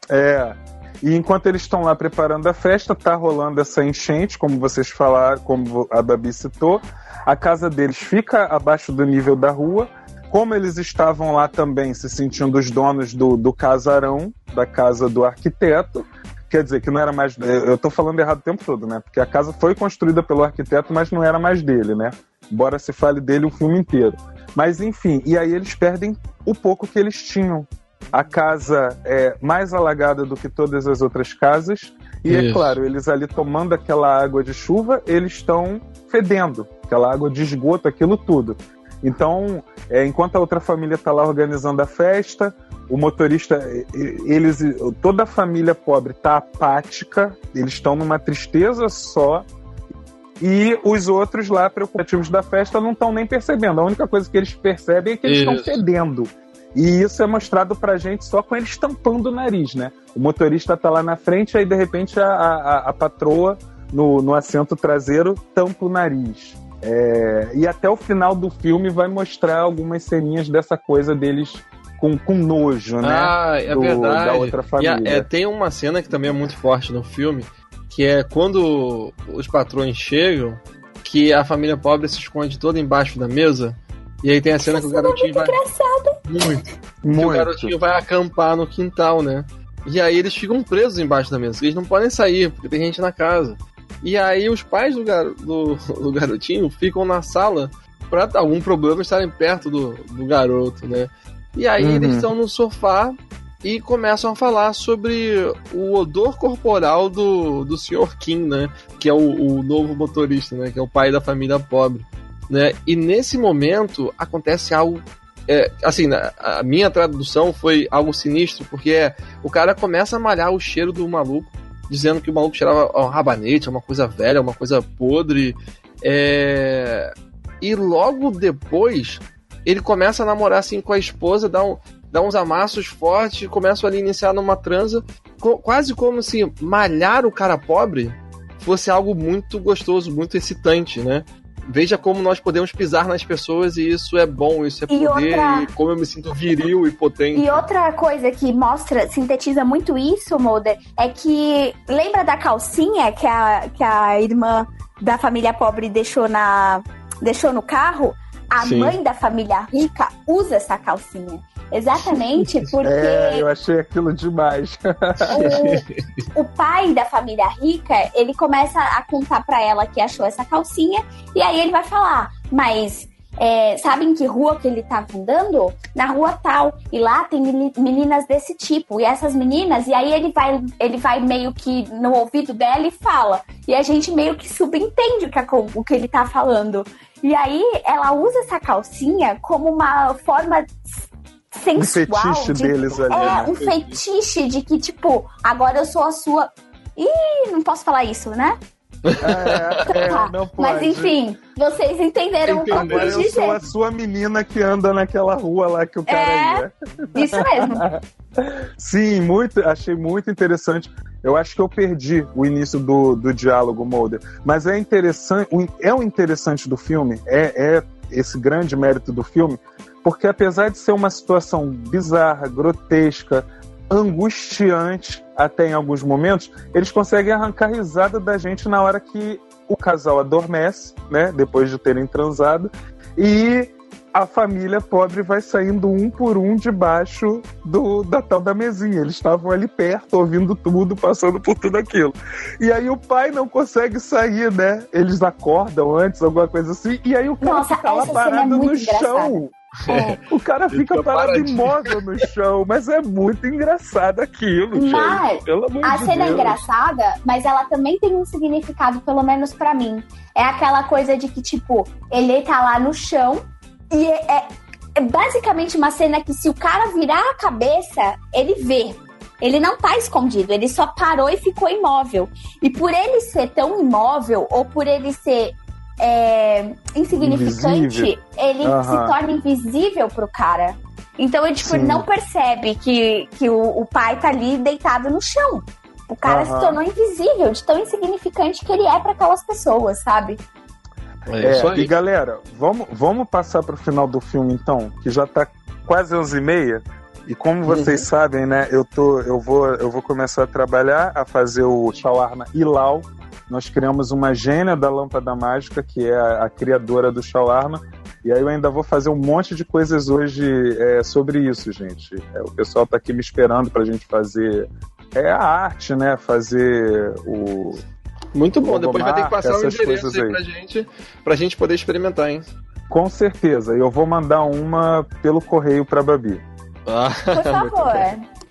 É. E enquanto eles estão lá preparando a festa, tá rolando essa enchente, como vocês falaram, como a Babi citou. A casa deles fica abaixo do nível da rua. Como eles estavam lá também se sentindo os donos do, do casarão, da casa do arquiteto, quer dizer que não era mais. Eu tô falando errado o tempo todo, né? Porque a casa foi construída pelo arquiteto, mas não era mais dele, né? Embora se fale dele o filme inteiro. Mas enfim, e aí eles perdem o pouco que eles tinham a casa é mais alagada do que todas as outras casas. E é Isso. é claro, eles ali tomando aquela água de chuva, eles estão fedendo, aquela água de esgoto, aquilo tudo. Então, é, enquanto a outra família está lá organizando a festa, o motorista, eles, toda a família pobre está apática, eles estão numa tristeza só. E os outros lá, preocupativos da festa, não estão nem percebendo. A única coisa que eles percebem é que eles estão fedendo. E isso é mostrado pra gente só com eles tampando o nariz, né? O motorista tá lá na frente, aí de repente a, a, a patroa no, no assento traseiro tampa o nariz. É, e até o final do filme vai mostrar algumas ceninhas dessa coisa deles com, com nojo, né? Ah, é Do- verdade. Da outra E a- família. é, tem uma cena que também é muito forte no filme, que é quando os patrões chegam, que a família pobre se esconde toda embaixo da mesa, e aí tem a cena que o garotinho vai. Muito. Que o Muito. garotinho vai acampar no quintal, né? E aí eles ficam presos embaixo da mesa. Eles não podem sair, porque tem gente na casa. E aí os pais do, gar- do, do garotinho ficam na sala pra algum problema estarem perto do, do garoto, né? E aí Uhum. eles estão no sofá e começam a falar sobre o odor corporal do, do Sr. Kim, né? Que é o, o novo motorista, né? Que é o pai da família pobre. Né? E nesse momento acontece algo é, assim, a minha tradução foi algo sinistro, porque é, o cara começa a malhar o cheiro do maluco, dizendo que o maluco cheirava um rabanete, a uma coisa velha, uma coisa podre. é, E logo depois, ele começa a namorar assim com a esposa, dá, um, dá uns amassos fortes, começam ali a iniciar numa transa, co- quase como se malhar o cara pobre fosse algo muito gostoso, muito excitante, né? Veja como nós podemos pisar nas pessoas e isso é bom, isso é E poder, outra- e como eu me sinto viril e potente. E outra coisa que mostra, sintetiza muito isso, Mulder, é que lembra da calcinha que a, que a irmã da família pobre deixou na deixou no carro? A Sim. mãe da família rica usa essa calcinha. Exatamente porque É, eu achei aquilo demais. o, o pai da família rica, ele começa a contar pra ela que achou essa calcinha, e aí ele vai falar, mas é, sabe em que rua que ele tá andando? Na rua tal. E lá tem meni- meninas desse tipo. E essas meninas, e aí ele vai, ele vai meio que no ouvido dela e fala. E a gente meio que subentende o que, a o que ele tá falando. E aí ela usa essa calcinha como uma forma sensual. fetiche de- deles ali, É, né? um fetiche de que, tipo, agora eu sou a sua. Ih, não posso falar isso, né? É, é, Tá, não pode. Mas enfim, vocês entenderam o que eu eu sou a sua menina que anda naquela rua lá que o cara É. ia. Isso mesmo. Sim, muito, achei muito interessante. Eu acho que eu perdi o início do, do diálogo, Mulder. Mas é interessante, é o interessante do filme, é, é esse grande mérito do filme, porque apesar de ser uma situação bizarra, grotesca, angustiante até em alguns momentos, eles conseguem arrancar risada da gente na hora que o casal adormece, né, depois de terem transado, e a família pobre vai saindo um por um debaixo do, da tal da mesinha. Eles estavam ali perto, ouvindo tudo, passando por tudo aquilo. E aí o pai não consegue sair, né? Eles acordam antes, alguma coisa assim, e aí o cara Nossa, fica lá é parado muito no engraçada. chão. É. O cara fica Fica parado imóvel no chão, mas é muito engraçado aquilo, Mas gente. A de cena é Deus. engraçada, mas ela também tem um significado, pelo menos pra mim. É aquela coisa de que, tipo, ele tá lá no chão e é, é- é basicamente uma cena que se o cara virar a cabeça, ele vê. Ele não tá escondido, ele só parou e ficou imóvel. E por ele ser tão imóvel, ou por ele ser é, insignificante, Invisível. ele Aham. se torna invisível pro cara. Então ele, tipo, Sim. não percebe que, que o, o pai tá ali deitado no chão. O cara Aham. se tornou invisível, de tão insignificante que ele é pra aquelas pessoas, sabe? É, É, e galera, vamos, vamos passar pro final do filme então, que já tá quase 11 e meia. E como vocês Uhum. sabem, né, eu, tô, eu, vou, eu vou começar a trabalhar, a fazer o shawarma Ilau. Nós criamos uma gênia da lâmpada mágica, que é a, a criadora do shawarma. E aí eu ainda vou fazer um monte de coisas hoje é, sobre isso, gente. É, o pessoal tá aqui me esperando pra gente fazer é, a arte, né, fazer o, Muito bom. Depois vai ter que passar o essas endereço coisas aí aí. pra gente, pra gente poder experimentar, hein? Com certeza. Eu vou mandar uma pelo correio pra Babi. Ah, Por favor.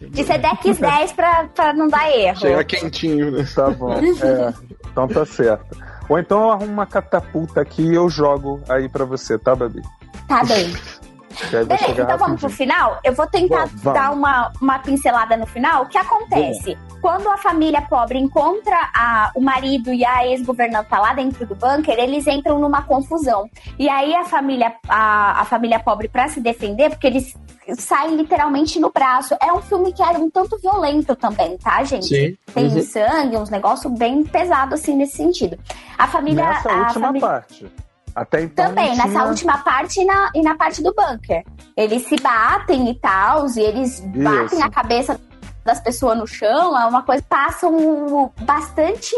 De Sedex 10 pra, pra não dar erro. chega quentinho, né? Tá bom. É, então tá certo. Ou então eu arrumo uma catapulta aqui e eu jogo aí pra você, tá, Babi? Tá bem. Beleza, então vamos pro final? Eu vou tentar dar uma, uma pincelada no final. O que acontece? Quando a família pobre encontra a- o marido e a ex-governanta lá dentro do bunker, eles entram numa confusão. E aí a família, a, a família pobre, pra se defender, porque eles saem literalmente no braço. É um filme que é um tanto violento também, tá, gente? Sim. Tem Uhum. sangue, uns negócios bem pesados assim nesse sentido. A família. Nessa a última família... parte. Até então. Também, não nessa tinha- última parte e na, e na parte do bunker. Eles se batem e tal, e eles batem Isso. a cabeça das pessoas no chão, é uma coisa. Passam bastante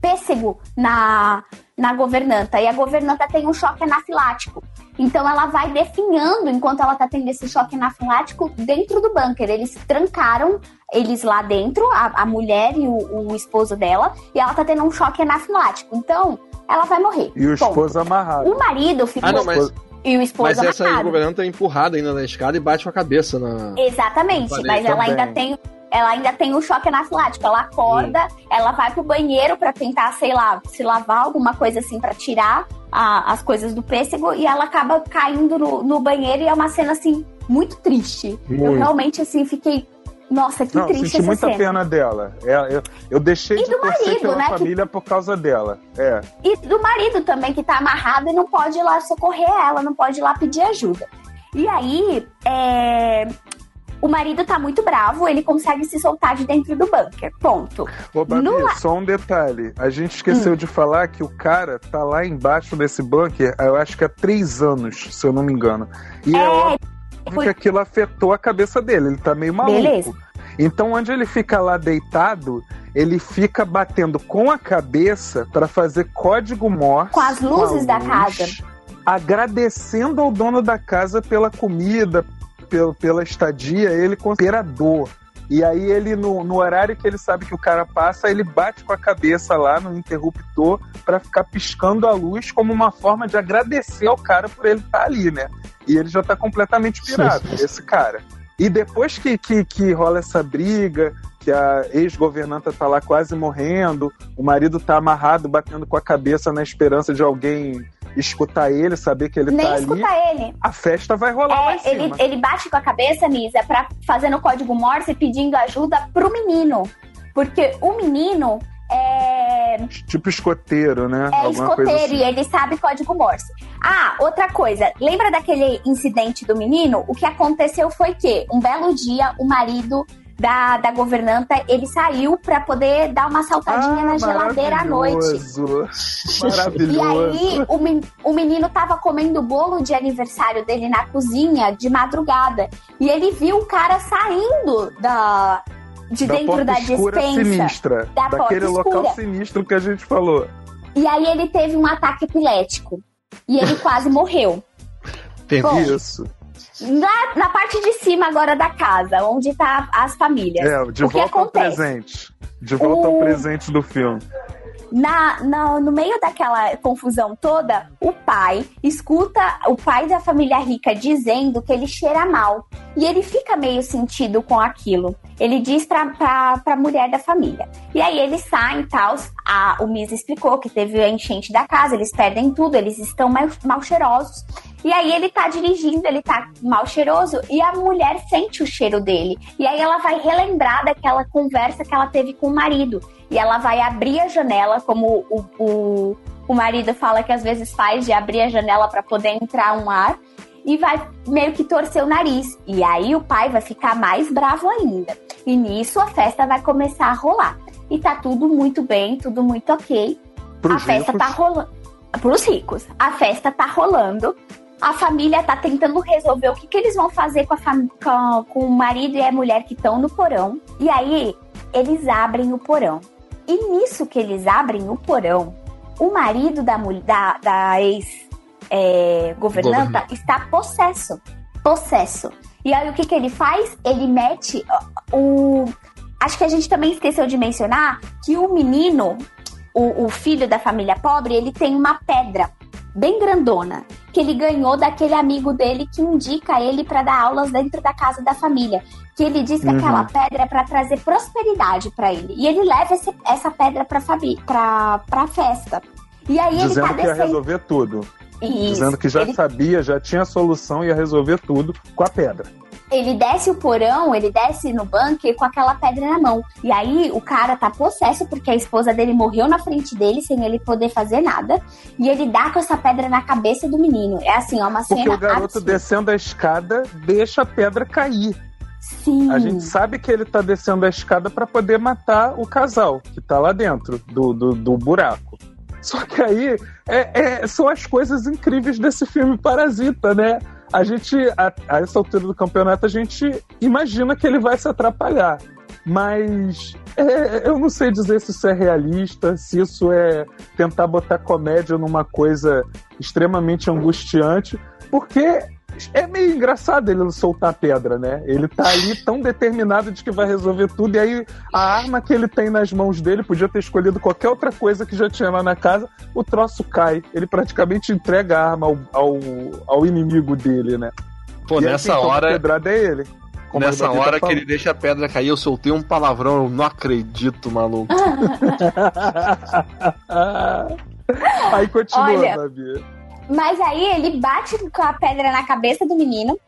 pêssego na, na governanta. E a governanta tem um choque anafilático. Então ela vai definhando enquanto ela tá tendo esse choque anafilático dentro do bunker. Eles trancaram eles lá dentro, a, a mulher e o, o esposo dela, e ela tá tendo um choque anafilático. Então, ela vai morrer. E o Ponto. esposo amarrado. O marido ficou Ah, não, mas, e o esposo mas essa amarrado. governanta é empurrada ainda na escada e bate com a cabeça na. Exatamente, Falei mas ela também. ainda tem ela ainda tem o choque anafilático. Ela acorda, ela vai pro banheiro pra tentar, sei lá, se lavar, alguma coisa assim pra tirar a- as coisas do pêssego e ela acaba caindo no, no banheiro e é uma cena assim muito triste. Eu Muito. realmente assim fiquei, nossa, que Não, triste senti essa muita cena. pena dela. É, eu, eu deixei E de torcer pela né, que- família por causa dela. É. E do marido também, que tá amarrado e não pode ir lá socorrer ela, não pode ir lá pedir ajuda. E aí, é, o marido tá muito bravo, ele consegue se soltar de dentro do bunker. Ponto. Ô, Babi, No só um detalhe. A gente esqueceu de falar que o cara tá lá embaixo desse bunker, eu acho que há três anos, se eu não me engano. E é, É, óbvio foi- que aquilo afetou a cabeça dele. Ele tá meio maluco. Beleza. Então, onde ele fica lá deitado, ele fica batendo com a cabeça para fazer código Morse. Com as luzes da luz, casa. Agradecendo ao dono da casa pela comida, pela, pela estadia, ele com imperador. E aí ele, no, no horário que ele sabe que o cara passa, ele bate com a cabeça lá no interruptor para ficar piscando a luz como uma forma de agradecer ao cara por ele estar ali, né? E ele já tá completamente pirado, esse cara. E depois que, que, que rola essa briga, que a ex-governanta tá lá quase morrendo, o marido tá amarrado, batendo com a cabeça na esperança de alguém escutar ele, saber que ele Nem tá ali, escuta ele. a festa vai rolar É, ele, ele bate com a cabeça, Nisa, pra, fazendo código Morse e pedindo ajuda pro menino. Porque o menino é, Tipo escoteiro, né? é Alguma escoteiro assim. e ele sabe código Morse. Ah, outra coisa. Lembra daquele incidente do menino? O que aconteceu foi que, um belo dia, o marido da, da governanta, ele saiu pra poder dar uma saltadinha Ah, na geladeira à noite. maravilhoso. E aí, o, men- o menino tava comendo o bolo de aniversário dele na cozinha de madrugada. E ele viu o cara saindo da, de da dentro porta da escura dispensa. sinistra. Da porta daquele local escura. sinistro que a gente falou. E aí ele teve um ataque epilético. E ele quase morreu. Tem Bom, Isso. Na, na parte de cima agora da casa, onde tá as famílias. É, de o que volta ao acontece? presente. De volta ao O- presente do filme. Na, na- no meio daquela confusão toda, o pai escuta o pai da família rica dizendo que ele cheira mal. E ele fica meio sentido com aquilo. Ele diz pra, pra, pra mulher da família. E aí eles saem e tal. A- O Miz explicou que teve a enchente da casa, eles perdem tudo, eles estão mal, mal cheirosos. E aí ele tá dirigindo, ele tá mal cheiroso e a mulher sente o cheiro dele. E aí ela vai relembrar daquela conversa que ela teve com o marido. E ela vai abrir a janela, como o, o, o marido fala que às vezes faz, de abrir a janela para poder entrar um ar. E vai meio que torcer o nariz. E aí o pai vai ficar mais bravo ainda. E nisso a festa vai começar a rolar. E tá tudo muito bem, tudo muito ok. Pros a festa ricos. tá rolando. Pros ricos. A festa tá rolando. A família tá tentando resolver o que, que eles vão fazer com, a fam- com, com o marido e a mulher que estão no porão. E aí, eles abrem o porão. E nisso que eles abrem o porão, o marido da, da, da ex-governanta Governanta. está possesso. Possesso. E aí, o que, que ele faz? Ele mete o. Acho que a gente também esqueceu de mencionar que o menino, o, o filho da família pobre, ele tem uma pedra bem grandona que ele ganhou daquele amigo dele que indica ele para dar aulas dentro da casa da família. Que ele diz que Uhum. aquela pedra é para trazer prosperidade para ele. E ele leva esse- essa pedra para para festa. E aí ele Dizendo tá que ia resolver tudo. Isso. Dizendo que já ele sabia, já tinha a solução e ia resolver tudo com a pedra. Ele desce o porão, ele desce no bunker com aquela pedra na mão. E aí o cara tá possesso porque a esposa dele morreu na frente dele sem ele poder fazer nada. E ele dá com essa pedra na cabeça do menino. É assim, ó, uma Porque cena o garoto absurda. descendo a escada deixa a pedra cair. Sim. A gente sabe que ele tá descendo a escada para poder matar o casal que tá lá dentro do, do, do buraco. Só que aí é- é- são as coisas incríveis desse filme Parasita, né? A gente, a, a essa altura do campeonato, a gente imagina que ele vai se atrapalhar. Mas é, eu não sei dizer se isso é realista, se isso é tentar botar comédia numa coisa extremamente angustiante, porque é meio engraçado ele soltar a pedra, né? Ele tá ali tão determinado de que vai resolver tudo, e aí a arma que ele tem nas mãos dele podia ter escolhido qualquer outra coisa que já tinha lá na casa, o troço cai. Ele praticamente entrega a arma ao, ao, ao inimigo dele, né? Pô, E nessa toma hora, pedrada é ele. Como nessa tá hora que ele deixa a pedra cair, eu soltei um palavrão, eu não acredito, maluco. Aí continua, Olha, Babi. Mas aí ele bate com a pedra na cabeça do menino.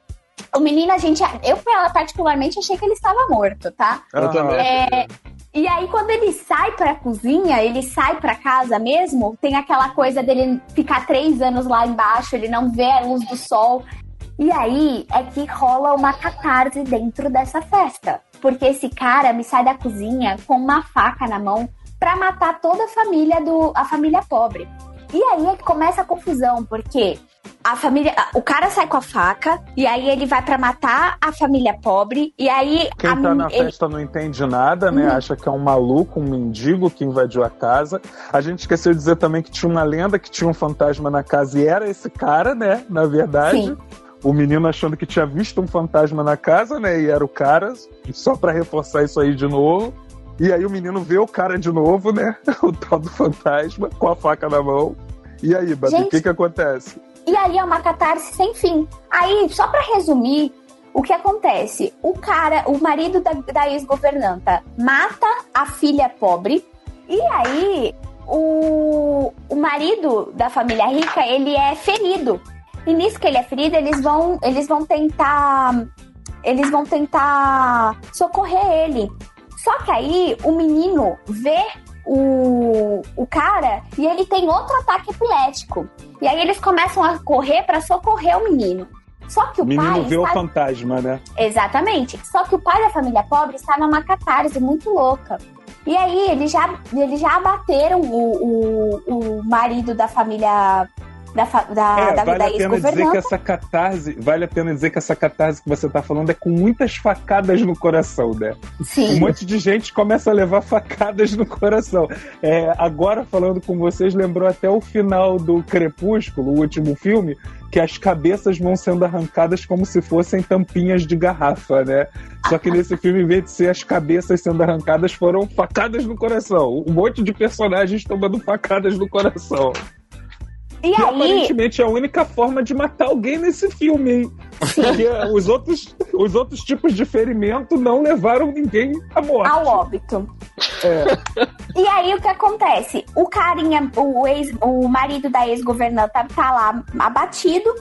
O menino, a gente. Eu, particularmente, achei que ele estava morto, tá? Eu também. É, e aí, quando ele sai pra cozinha, ele sai pra casa mesmo, tem aquela coisa dele ficar três anos lá embaixo, ele não vê a luz do sol. E aí é que rola uma catarse dentro dessa festa. Porque esse cara me sai da cozinha com uma faca na mão pra matar toda a família do. a família pobre. E aí é que começa a confusão, porque a família. O cara sai com a faca, e aí ele vai pra matar a família pobre, e aí. Quem a tá na ele- festa não entende nada, né? Uhum. Acha que é um maluco, um mendigo que invadiu a casa. A gente esqueceu de dizer também que tinha uma lenda que tinha um fantasma na casa e era esse cara, né? Na verdade. Sim. O menino achando que tinha visto um fantasma na casa, né? E era o cara, só pra reforçar isso aí de novo. E aí o menino vê o cara de novo, né? O tal do fantasma, com a faca na mão. E aí, Babi, o que que acontece? E aí é uma catarse sem fim. Aí, só pra resumir, o que acontece? O cara, o marido da, da ex-governanta mata a filha pobre. E aí, o, o marido da família rica, ele é ferido. E nisso que ele é ferido, eles vão, eles vão tentar. Eles vão tentar socorrer ele. Só que aí o menino vê o, o cara e ele tem outro ataque epilético. E aí eles começam a correr pra socorrer o menino. Só que o, O menino pai vê o está... fantasma, né? Exatamente. Só que o pai da família pobre está numa catarse muito louca. E aí eles já, eles já abateram o, o, o marido da família da, da, É, da vale a pena dizer que essa catarse, vale a pena dizer que essa catarse que você tá falando é com muitas facadas no coração, né? Um Sim. monte de gente começa a levar facadas no coração. É, agora, falando com vocês, lembrou até o final do Crepúsculo, o último filme, que as cabeças vão sendo arrancadas como se fossem tampinhas de garrafa, né? Só que nesse filme, em vez de ser as cabeças sendo arrancadas, foram facadas no coração. Um monte de personagens tomando facadas no coração. E Que aí, aparentemente é a única forma de matar alguém nesse filme, hein? Porque os outros, os outros tipos de ferimento não levaram ninguém à morte. ao óbito. É. E aí o que acontece? O carinha, o, ex, o marido da ex-governanta tá lá abatido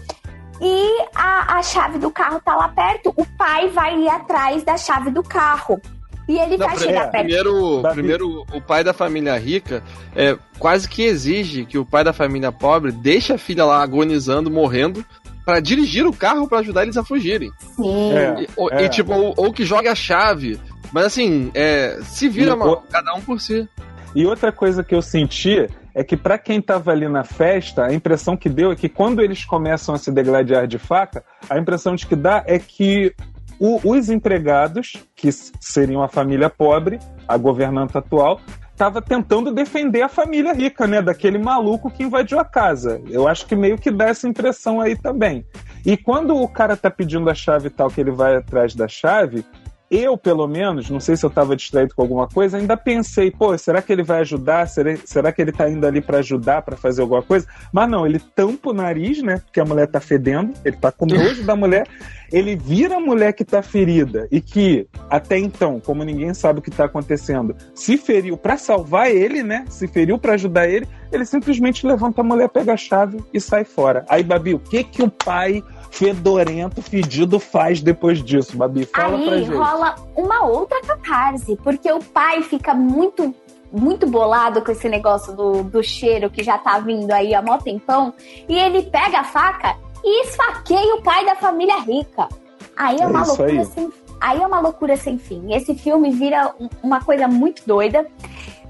e a, a chave do carro tá lá perto. O pai vai ir atrás da chave do carro. E ele Não, vai primeiro, chegar perto. primeiro, primeiro, o pai da família rica é, quase que exige que o pai da família pobre deixe a filha lá agonizando, morrendo, pra dirigir o carro pra ajudar eles a fugirem. Sim. É. E, ou, É. e, tipo, ou, ou que jogue a chave. Mas assim, é, se vira E mal, o- cada um por si. E outra coisa que eu senti é que pra quem tava ali na festa, a impressão que deu é que quando eles começam a se degladiar de faca, a impressão de que dá é que o- os empregados, que seriam a família pobre, a governanta atual, estava tentando defender a família rica, né? Daquele maluco que invadiu a casa. Eu acho que meio que dá essa impressão aí também. E quando o cara tá pedindo a chave e tal, que ele vai atrás da chave, eu, pelo menos, não sei se eu estava distraído com alguma coisa, ainda pensei, pô, será que ele vai ajudar? Será, será que ele tá indo ali para ajudar, para fazer alguma coisa? Mas não, ele tampa o nariz, né? Porque a mulher tá fedendo, ele tá com nojo da mulher, ele vira a mulher que tá ferida e que, até então, como ninguém sabe o que tá acontecendo, se feriu para salvar ele, né? Se feriu para ajudar ele, ele simplesmente levanta a mulher, pega a chave e sai fora. Aí, Babi, o que que o pai fedorento, fedido faz depois disso, Babi? Fala pra Aí gente. Rola uma outra catarse, porque o pai fica muito muito bolado com esse negócio do, do cheiro que já tá vindo aí há mó tempão, e ele pega a faca e esfaqueia o pai da família rica. Aí é, É uma loucura aí. sem Aí é uma loucura sem fim. Esse filme vira um- uma coisa muito doida.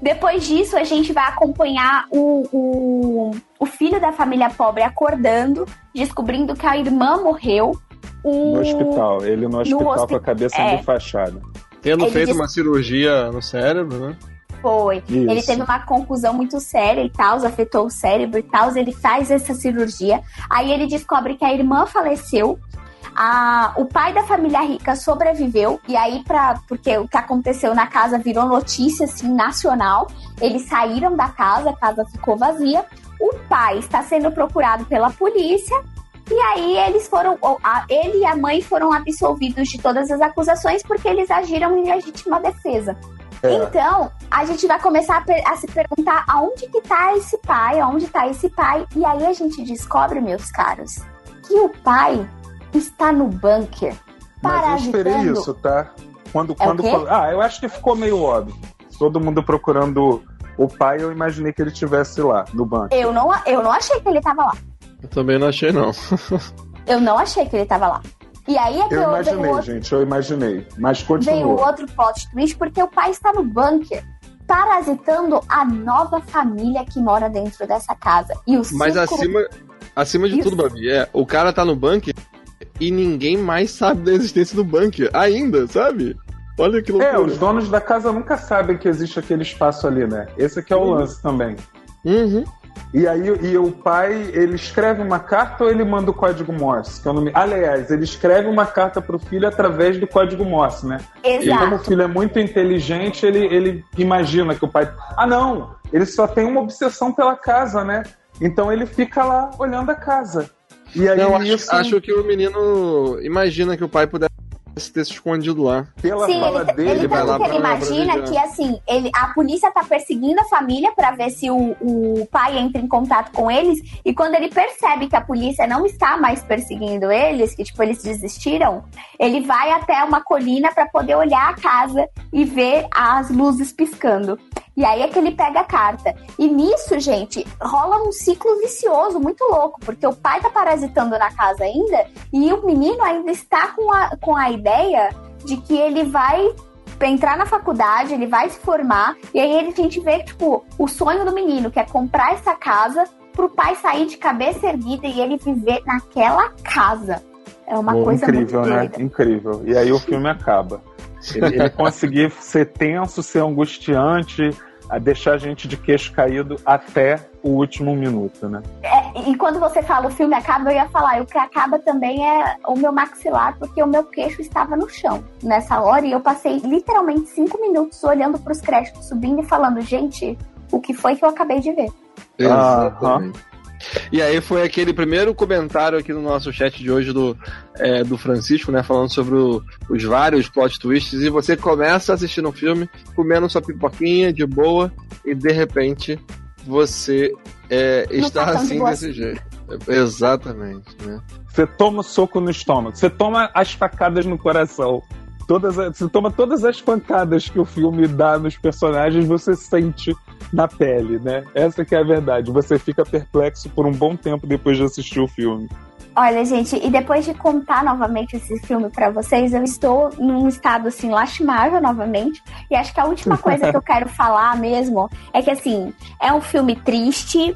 Depois disso, a gente vai acompanhar o, o, o filho da família pobre acordando, descobrindo que a irmã morreu. O... No hospital, ele no hospital hospi- com a cabeça é. enfaixada. Tendo Ele feito disse- uma cirurgia no cérebro, né? Foi. Isso. Ele teve uma conclusão muito séria e tal, afetou o cérebro e tal. Ele faz essa cirurgia. Aí ele descobre que a irmã faleceu. A, o pai da família rica sobreviveu. E aí, pra, porque o que aconteceu na casa virou notícia assim, nacional. Eles saíram da casa, a casa ficou vazia. O pai está sendo procurado pela polícia. E aí eles foram, ele e a mãe foram absolvidos de todas as acusações porque eles agiram em legítima defesa. É. Então, a gente vai começar a, a se perguntar aonde que tá esse pai, aonde tá esse pai. E aí a gente descobre, meus caros, que o pai está no bunker. Mas eu esperei isso, tá? Quando, É quando fal- Ah, eu acho que ficou meio óbvio. Todo mundo procurando o pai, eu imaginei que ele estivesse lá, no banco. Eu não, eu não achei que ele tava lá. Eu também não achei, não. Eu não achei que ele tava lá. E aí é que Eu eu, imaginei, veio, outro, gente, eu imaginei. Mas veio continua. outro plot twist, porque o pai está no bunker. Parasitando a nova família que mora dentro dessa casa. E o Mas círculo- acima, acima de Isso. tudo, Babi, é, o cara tá no bunker e ninguém mais sabe da existência do bunker. Ainda, sabe? Olha que loucura. É, os donos da casa nunca sabem que existe aquele espaço ali, né? Esse aqui é o lance também. Uhum. E aí e o pai, ele escreve uma carta ou ele manda o código Morse? Que eu não me... Aliás, ele escreve uma carta pro filho através do código Morse, né? E como o Exato. filho é muito inteligente, ele, ele imagina que o pai. Ah, não! Ele só tem uma obsessão pela casa, né? Então ele fica lá olhando a casa. E aí, Não, acho, isso, acho que o menino imagina que o pai pudesse ter se escondido lá. pela Sim, fala ele, dele, ele vai tanto lá que ele imagina que assim, ele, a polícia tá perseguindo a família pra ver se o, o pai entra em contato com eles. E quando ele percebe que a polícia não está mais perseguindo eles, que tipo, eles desistiram, ele vai até uma colina pra poder olhar a casa e ver as luzes piscando. E aí é que ele pega a carta. E nisso, gente, rola um ciclo vicioso muito louco, porque o pai tá parasitando na casa ainda e o menino ainda está com a, com a ideia de que ele vai entrar na faculdade, ele vai se formar, e aí a gente vê, tipo, o sonho do menino, que é comprar essa casa, pro pai sair de cabeça erguida e ele viver naquela casa. É uma Pô, coisa incrível, muito né? doida. Incrível. E aí o filme acaba. Ele, ele conseguir ser tenso, ser angustiante, a deixar a gente de queixo caído até o último minuto, né? É, e quando você fala o filme acaba, eu ia falar, o que acaba também é o meu maxilar, porque o meu queixo estava no chão nessa hora e eu passei literalmente cinco minutos olhando para os créditos subindo e falando, gente, o que foi que eu acabei de ver? Exatamente. E aí foi aquele primeiro comentário aqui no nosso chat de hoje do, é, do Francisco, né? Falando sobre o- os vários plot twists. E você começa assistindo um filme, comendo sua pipoquinha de boa, e de repente você é, está tá assim desse jeito. Exatamente, né? Você toma o soco no estômago, você toma as facadas no coração. Todas, as- você toma todas as pancadas que o filme dá nos personagens, você sente na pele, né? Essa que é a verdade. Você fica perplexo por um bom tempo depois de assistir o filme. Olha, gente, e depois de contar novamente esse filme pra vocês, eu estou num estado assim lastimável novamente. E acho que a última coisa que eu quero falar mesmo é que assim, é um filme triste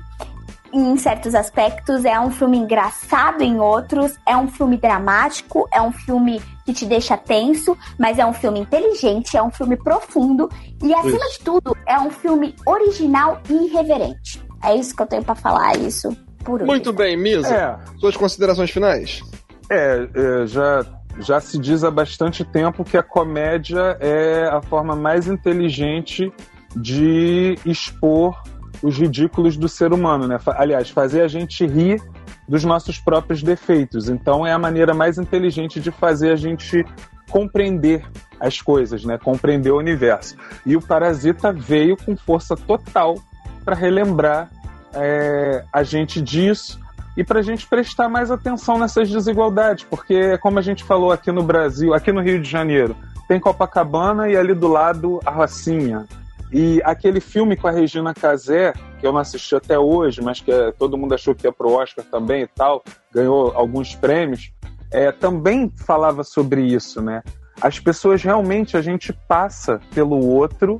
em certos aspectos, é um filme engraçado em outros, é um filme dramático, é um filme que te deixa tenso, mas é um filme inteligente, é um filme profundo e acima Isso. de tudo, é um filme original e irreverente. É isso que eu tenho pra falar, é isso por hoje. Muito bem, Misa. É, Suas considerações finais? É, é, já, já se diz há bastante tempo que a comédia é a forma mais inteligente de expor os ridículos do ser humano, né? Aliás, fazer a gente rir dos nossos próprios defeitos. Então é a maneira mais inteligente de fazer a gente compreender as coisas, né? Compreender o universo. E o Parasita veio com força total para relembrar é, a gente disso e para a gente prestar mais atenção nessas desigualdades, porque como a gente falou aqui no Brasil, aqui no Rio de Janeiro, tem Copacabana e ali do lado a Rocinha. E aquele filme com a Regina Casé, que eu não assisti até hoje, mas que eh, todo mundo achou que ia pro Oscar também e tal, ganhou alguns prêmios, é, também falava sobre isso, né? As pessoas realmente, a gente passa pelo outro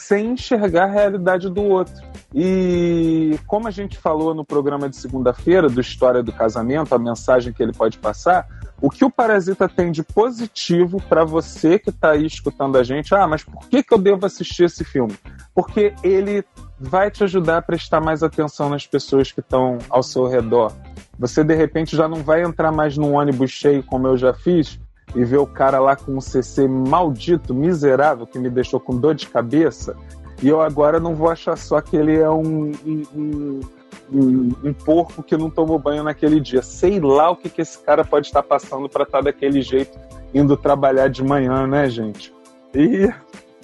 sem enxergar a realidade do outro. E como a gente falou no programa de segunda-feira do História do Casamento, a mensagem que ele pode passar, o que o Parasita tem de positivo para você que está aí escutando a gente? Ah, mas por que, que eu devo assistir esse filme? Porque ele vai te ajudar a prestar mais atenção nas pessoas que estão ao seu redor. Você de repente já não vai entrar mais num ônibus cheio como eu já fiz e ver o cara lá com um CC maldito, miserável, que me deixou com dor de cabeça. E eu agora não vou achar só que ele é um, um, um, um- porco que não tomou banho naquele dia. Sei lá o que, que esse cara pode estar passando para estar daquele jeito indo trabalhar de manhã, né, gente? E,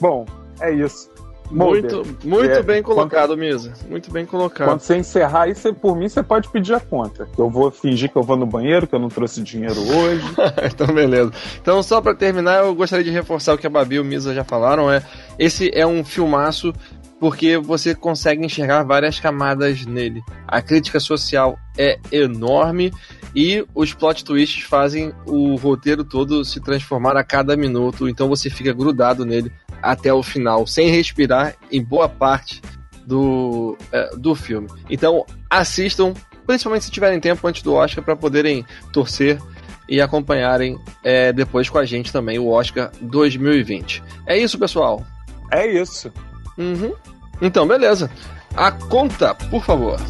bom, é isso. Muito, muito é, bem colocado, Misa. Muito bem colocado. Quando você encerrar aí, você, por mim, você pode pedir a conta. Que eu vou fingir que eu vou no banheiro, que eu não trouxe dinheiro hoje. então, beleza. Então, só pra terminar, eu gostaria de reforçar o que a Babi e o Misa já falaram. É, esse é um filmaço porque você consegue enxergar várias camadas nele. A crítica social é enorme e os plot twists fazem o roteiro todo se transformar a cada minuto. Então você fica grudado nele até o final, sem respirar em boa parte do, é, do filme. Então assistam, principalmente se tiverem tempo antes do Oscar, para poderem torcer e acompanharem é, depois com a gente também o Oscar 2020. É isso, pessoal. É isso. Uhum. Então, beleza. A conta, por favor.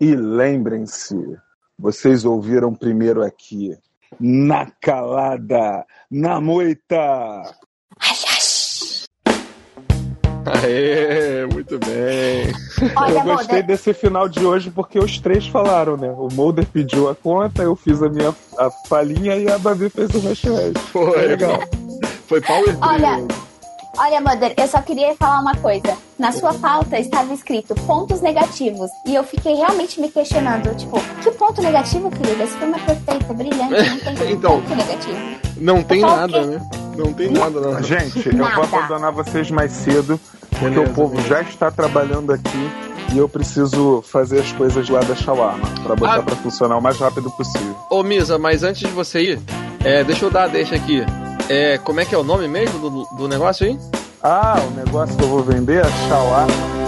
E lembrem-se, vocês ouviram primeiro aqui. Na calada, na moita. Aê, muito bem. Olha, eu gostei Mulder, desse final de hoje porque os três falaram, né? O Mulder pediu a conta, eu fiz a minha a palhinha e a Babi fez o hashtag. Foi legal. Foi Power Olha, Trio. Olha, Mother, eu só queria falar uma coisa. Na sua pauta estava escrito pontos negativos. E eu fiquei realmente me questionando, tipo, que ponto negativo, querida? Esse filme é perfeito, brilhante, não tem Então. ponto negativo. Não tem Só nada, que- né? Não tem nada, não. Gente, eu vou Nada. abandonar vocês mais cedo, porque Beleza, o povo beleza. já está trabalhando aqui e eu preciso fazer as coisas lá da Shawarma pra botar Ah. pra funcionar o mais rápido possível. Ô, Misa, mas antes de você ir, é, deixa eu dar a deixa aqui. É, como é que é o nome mesmo do, do negócio aí? Ah, o negócio que eu vou vender é Shawarma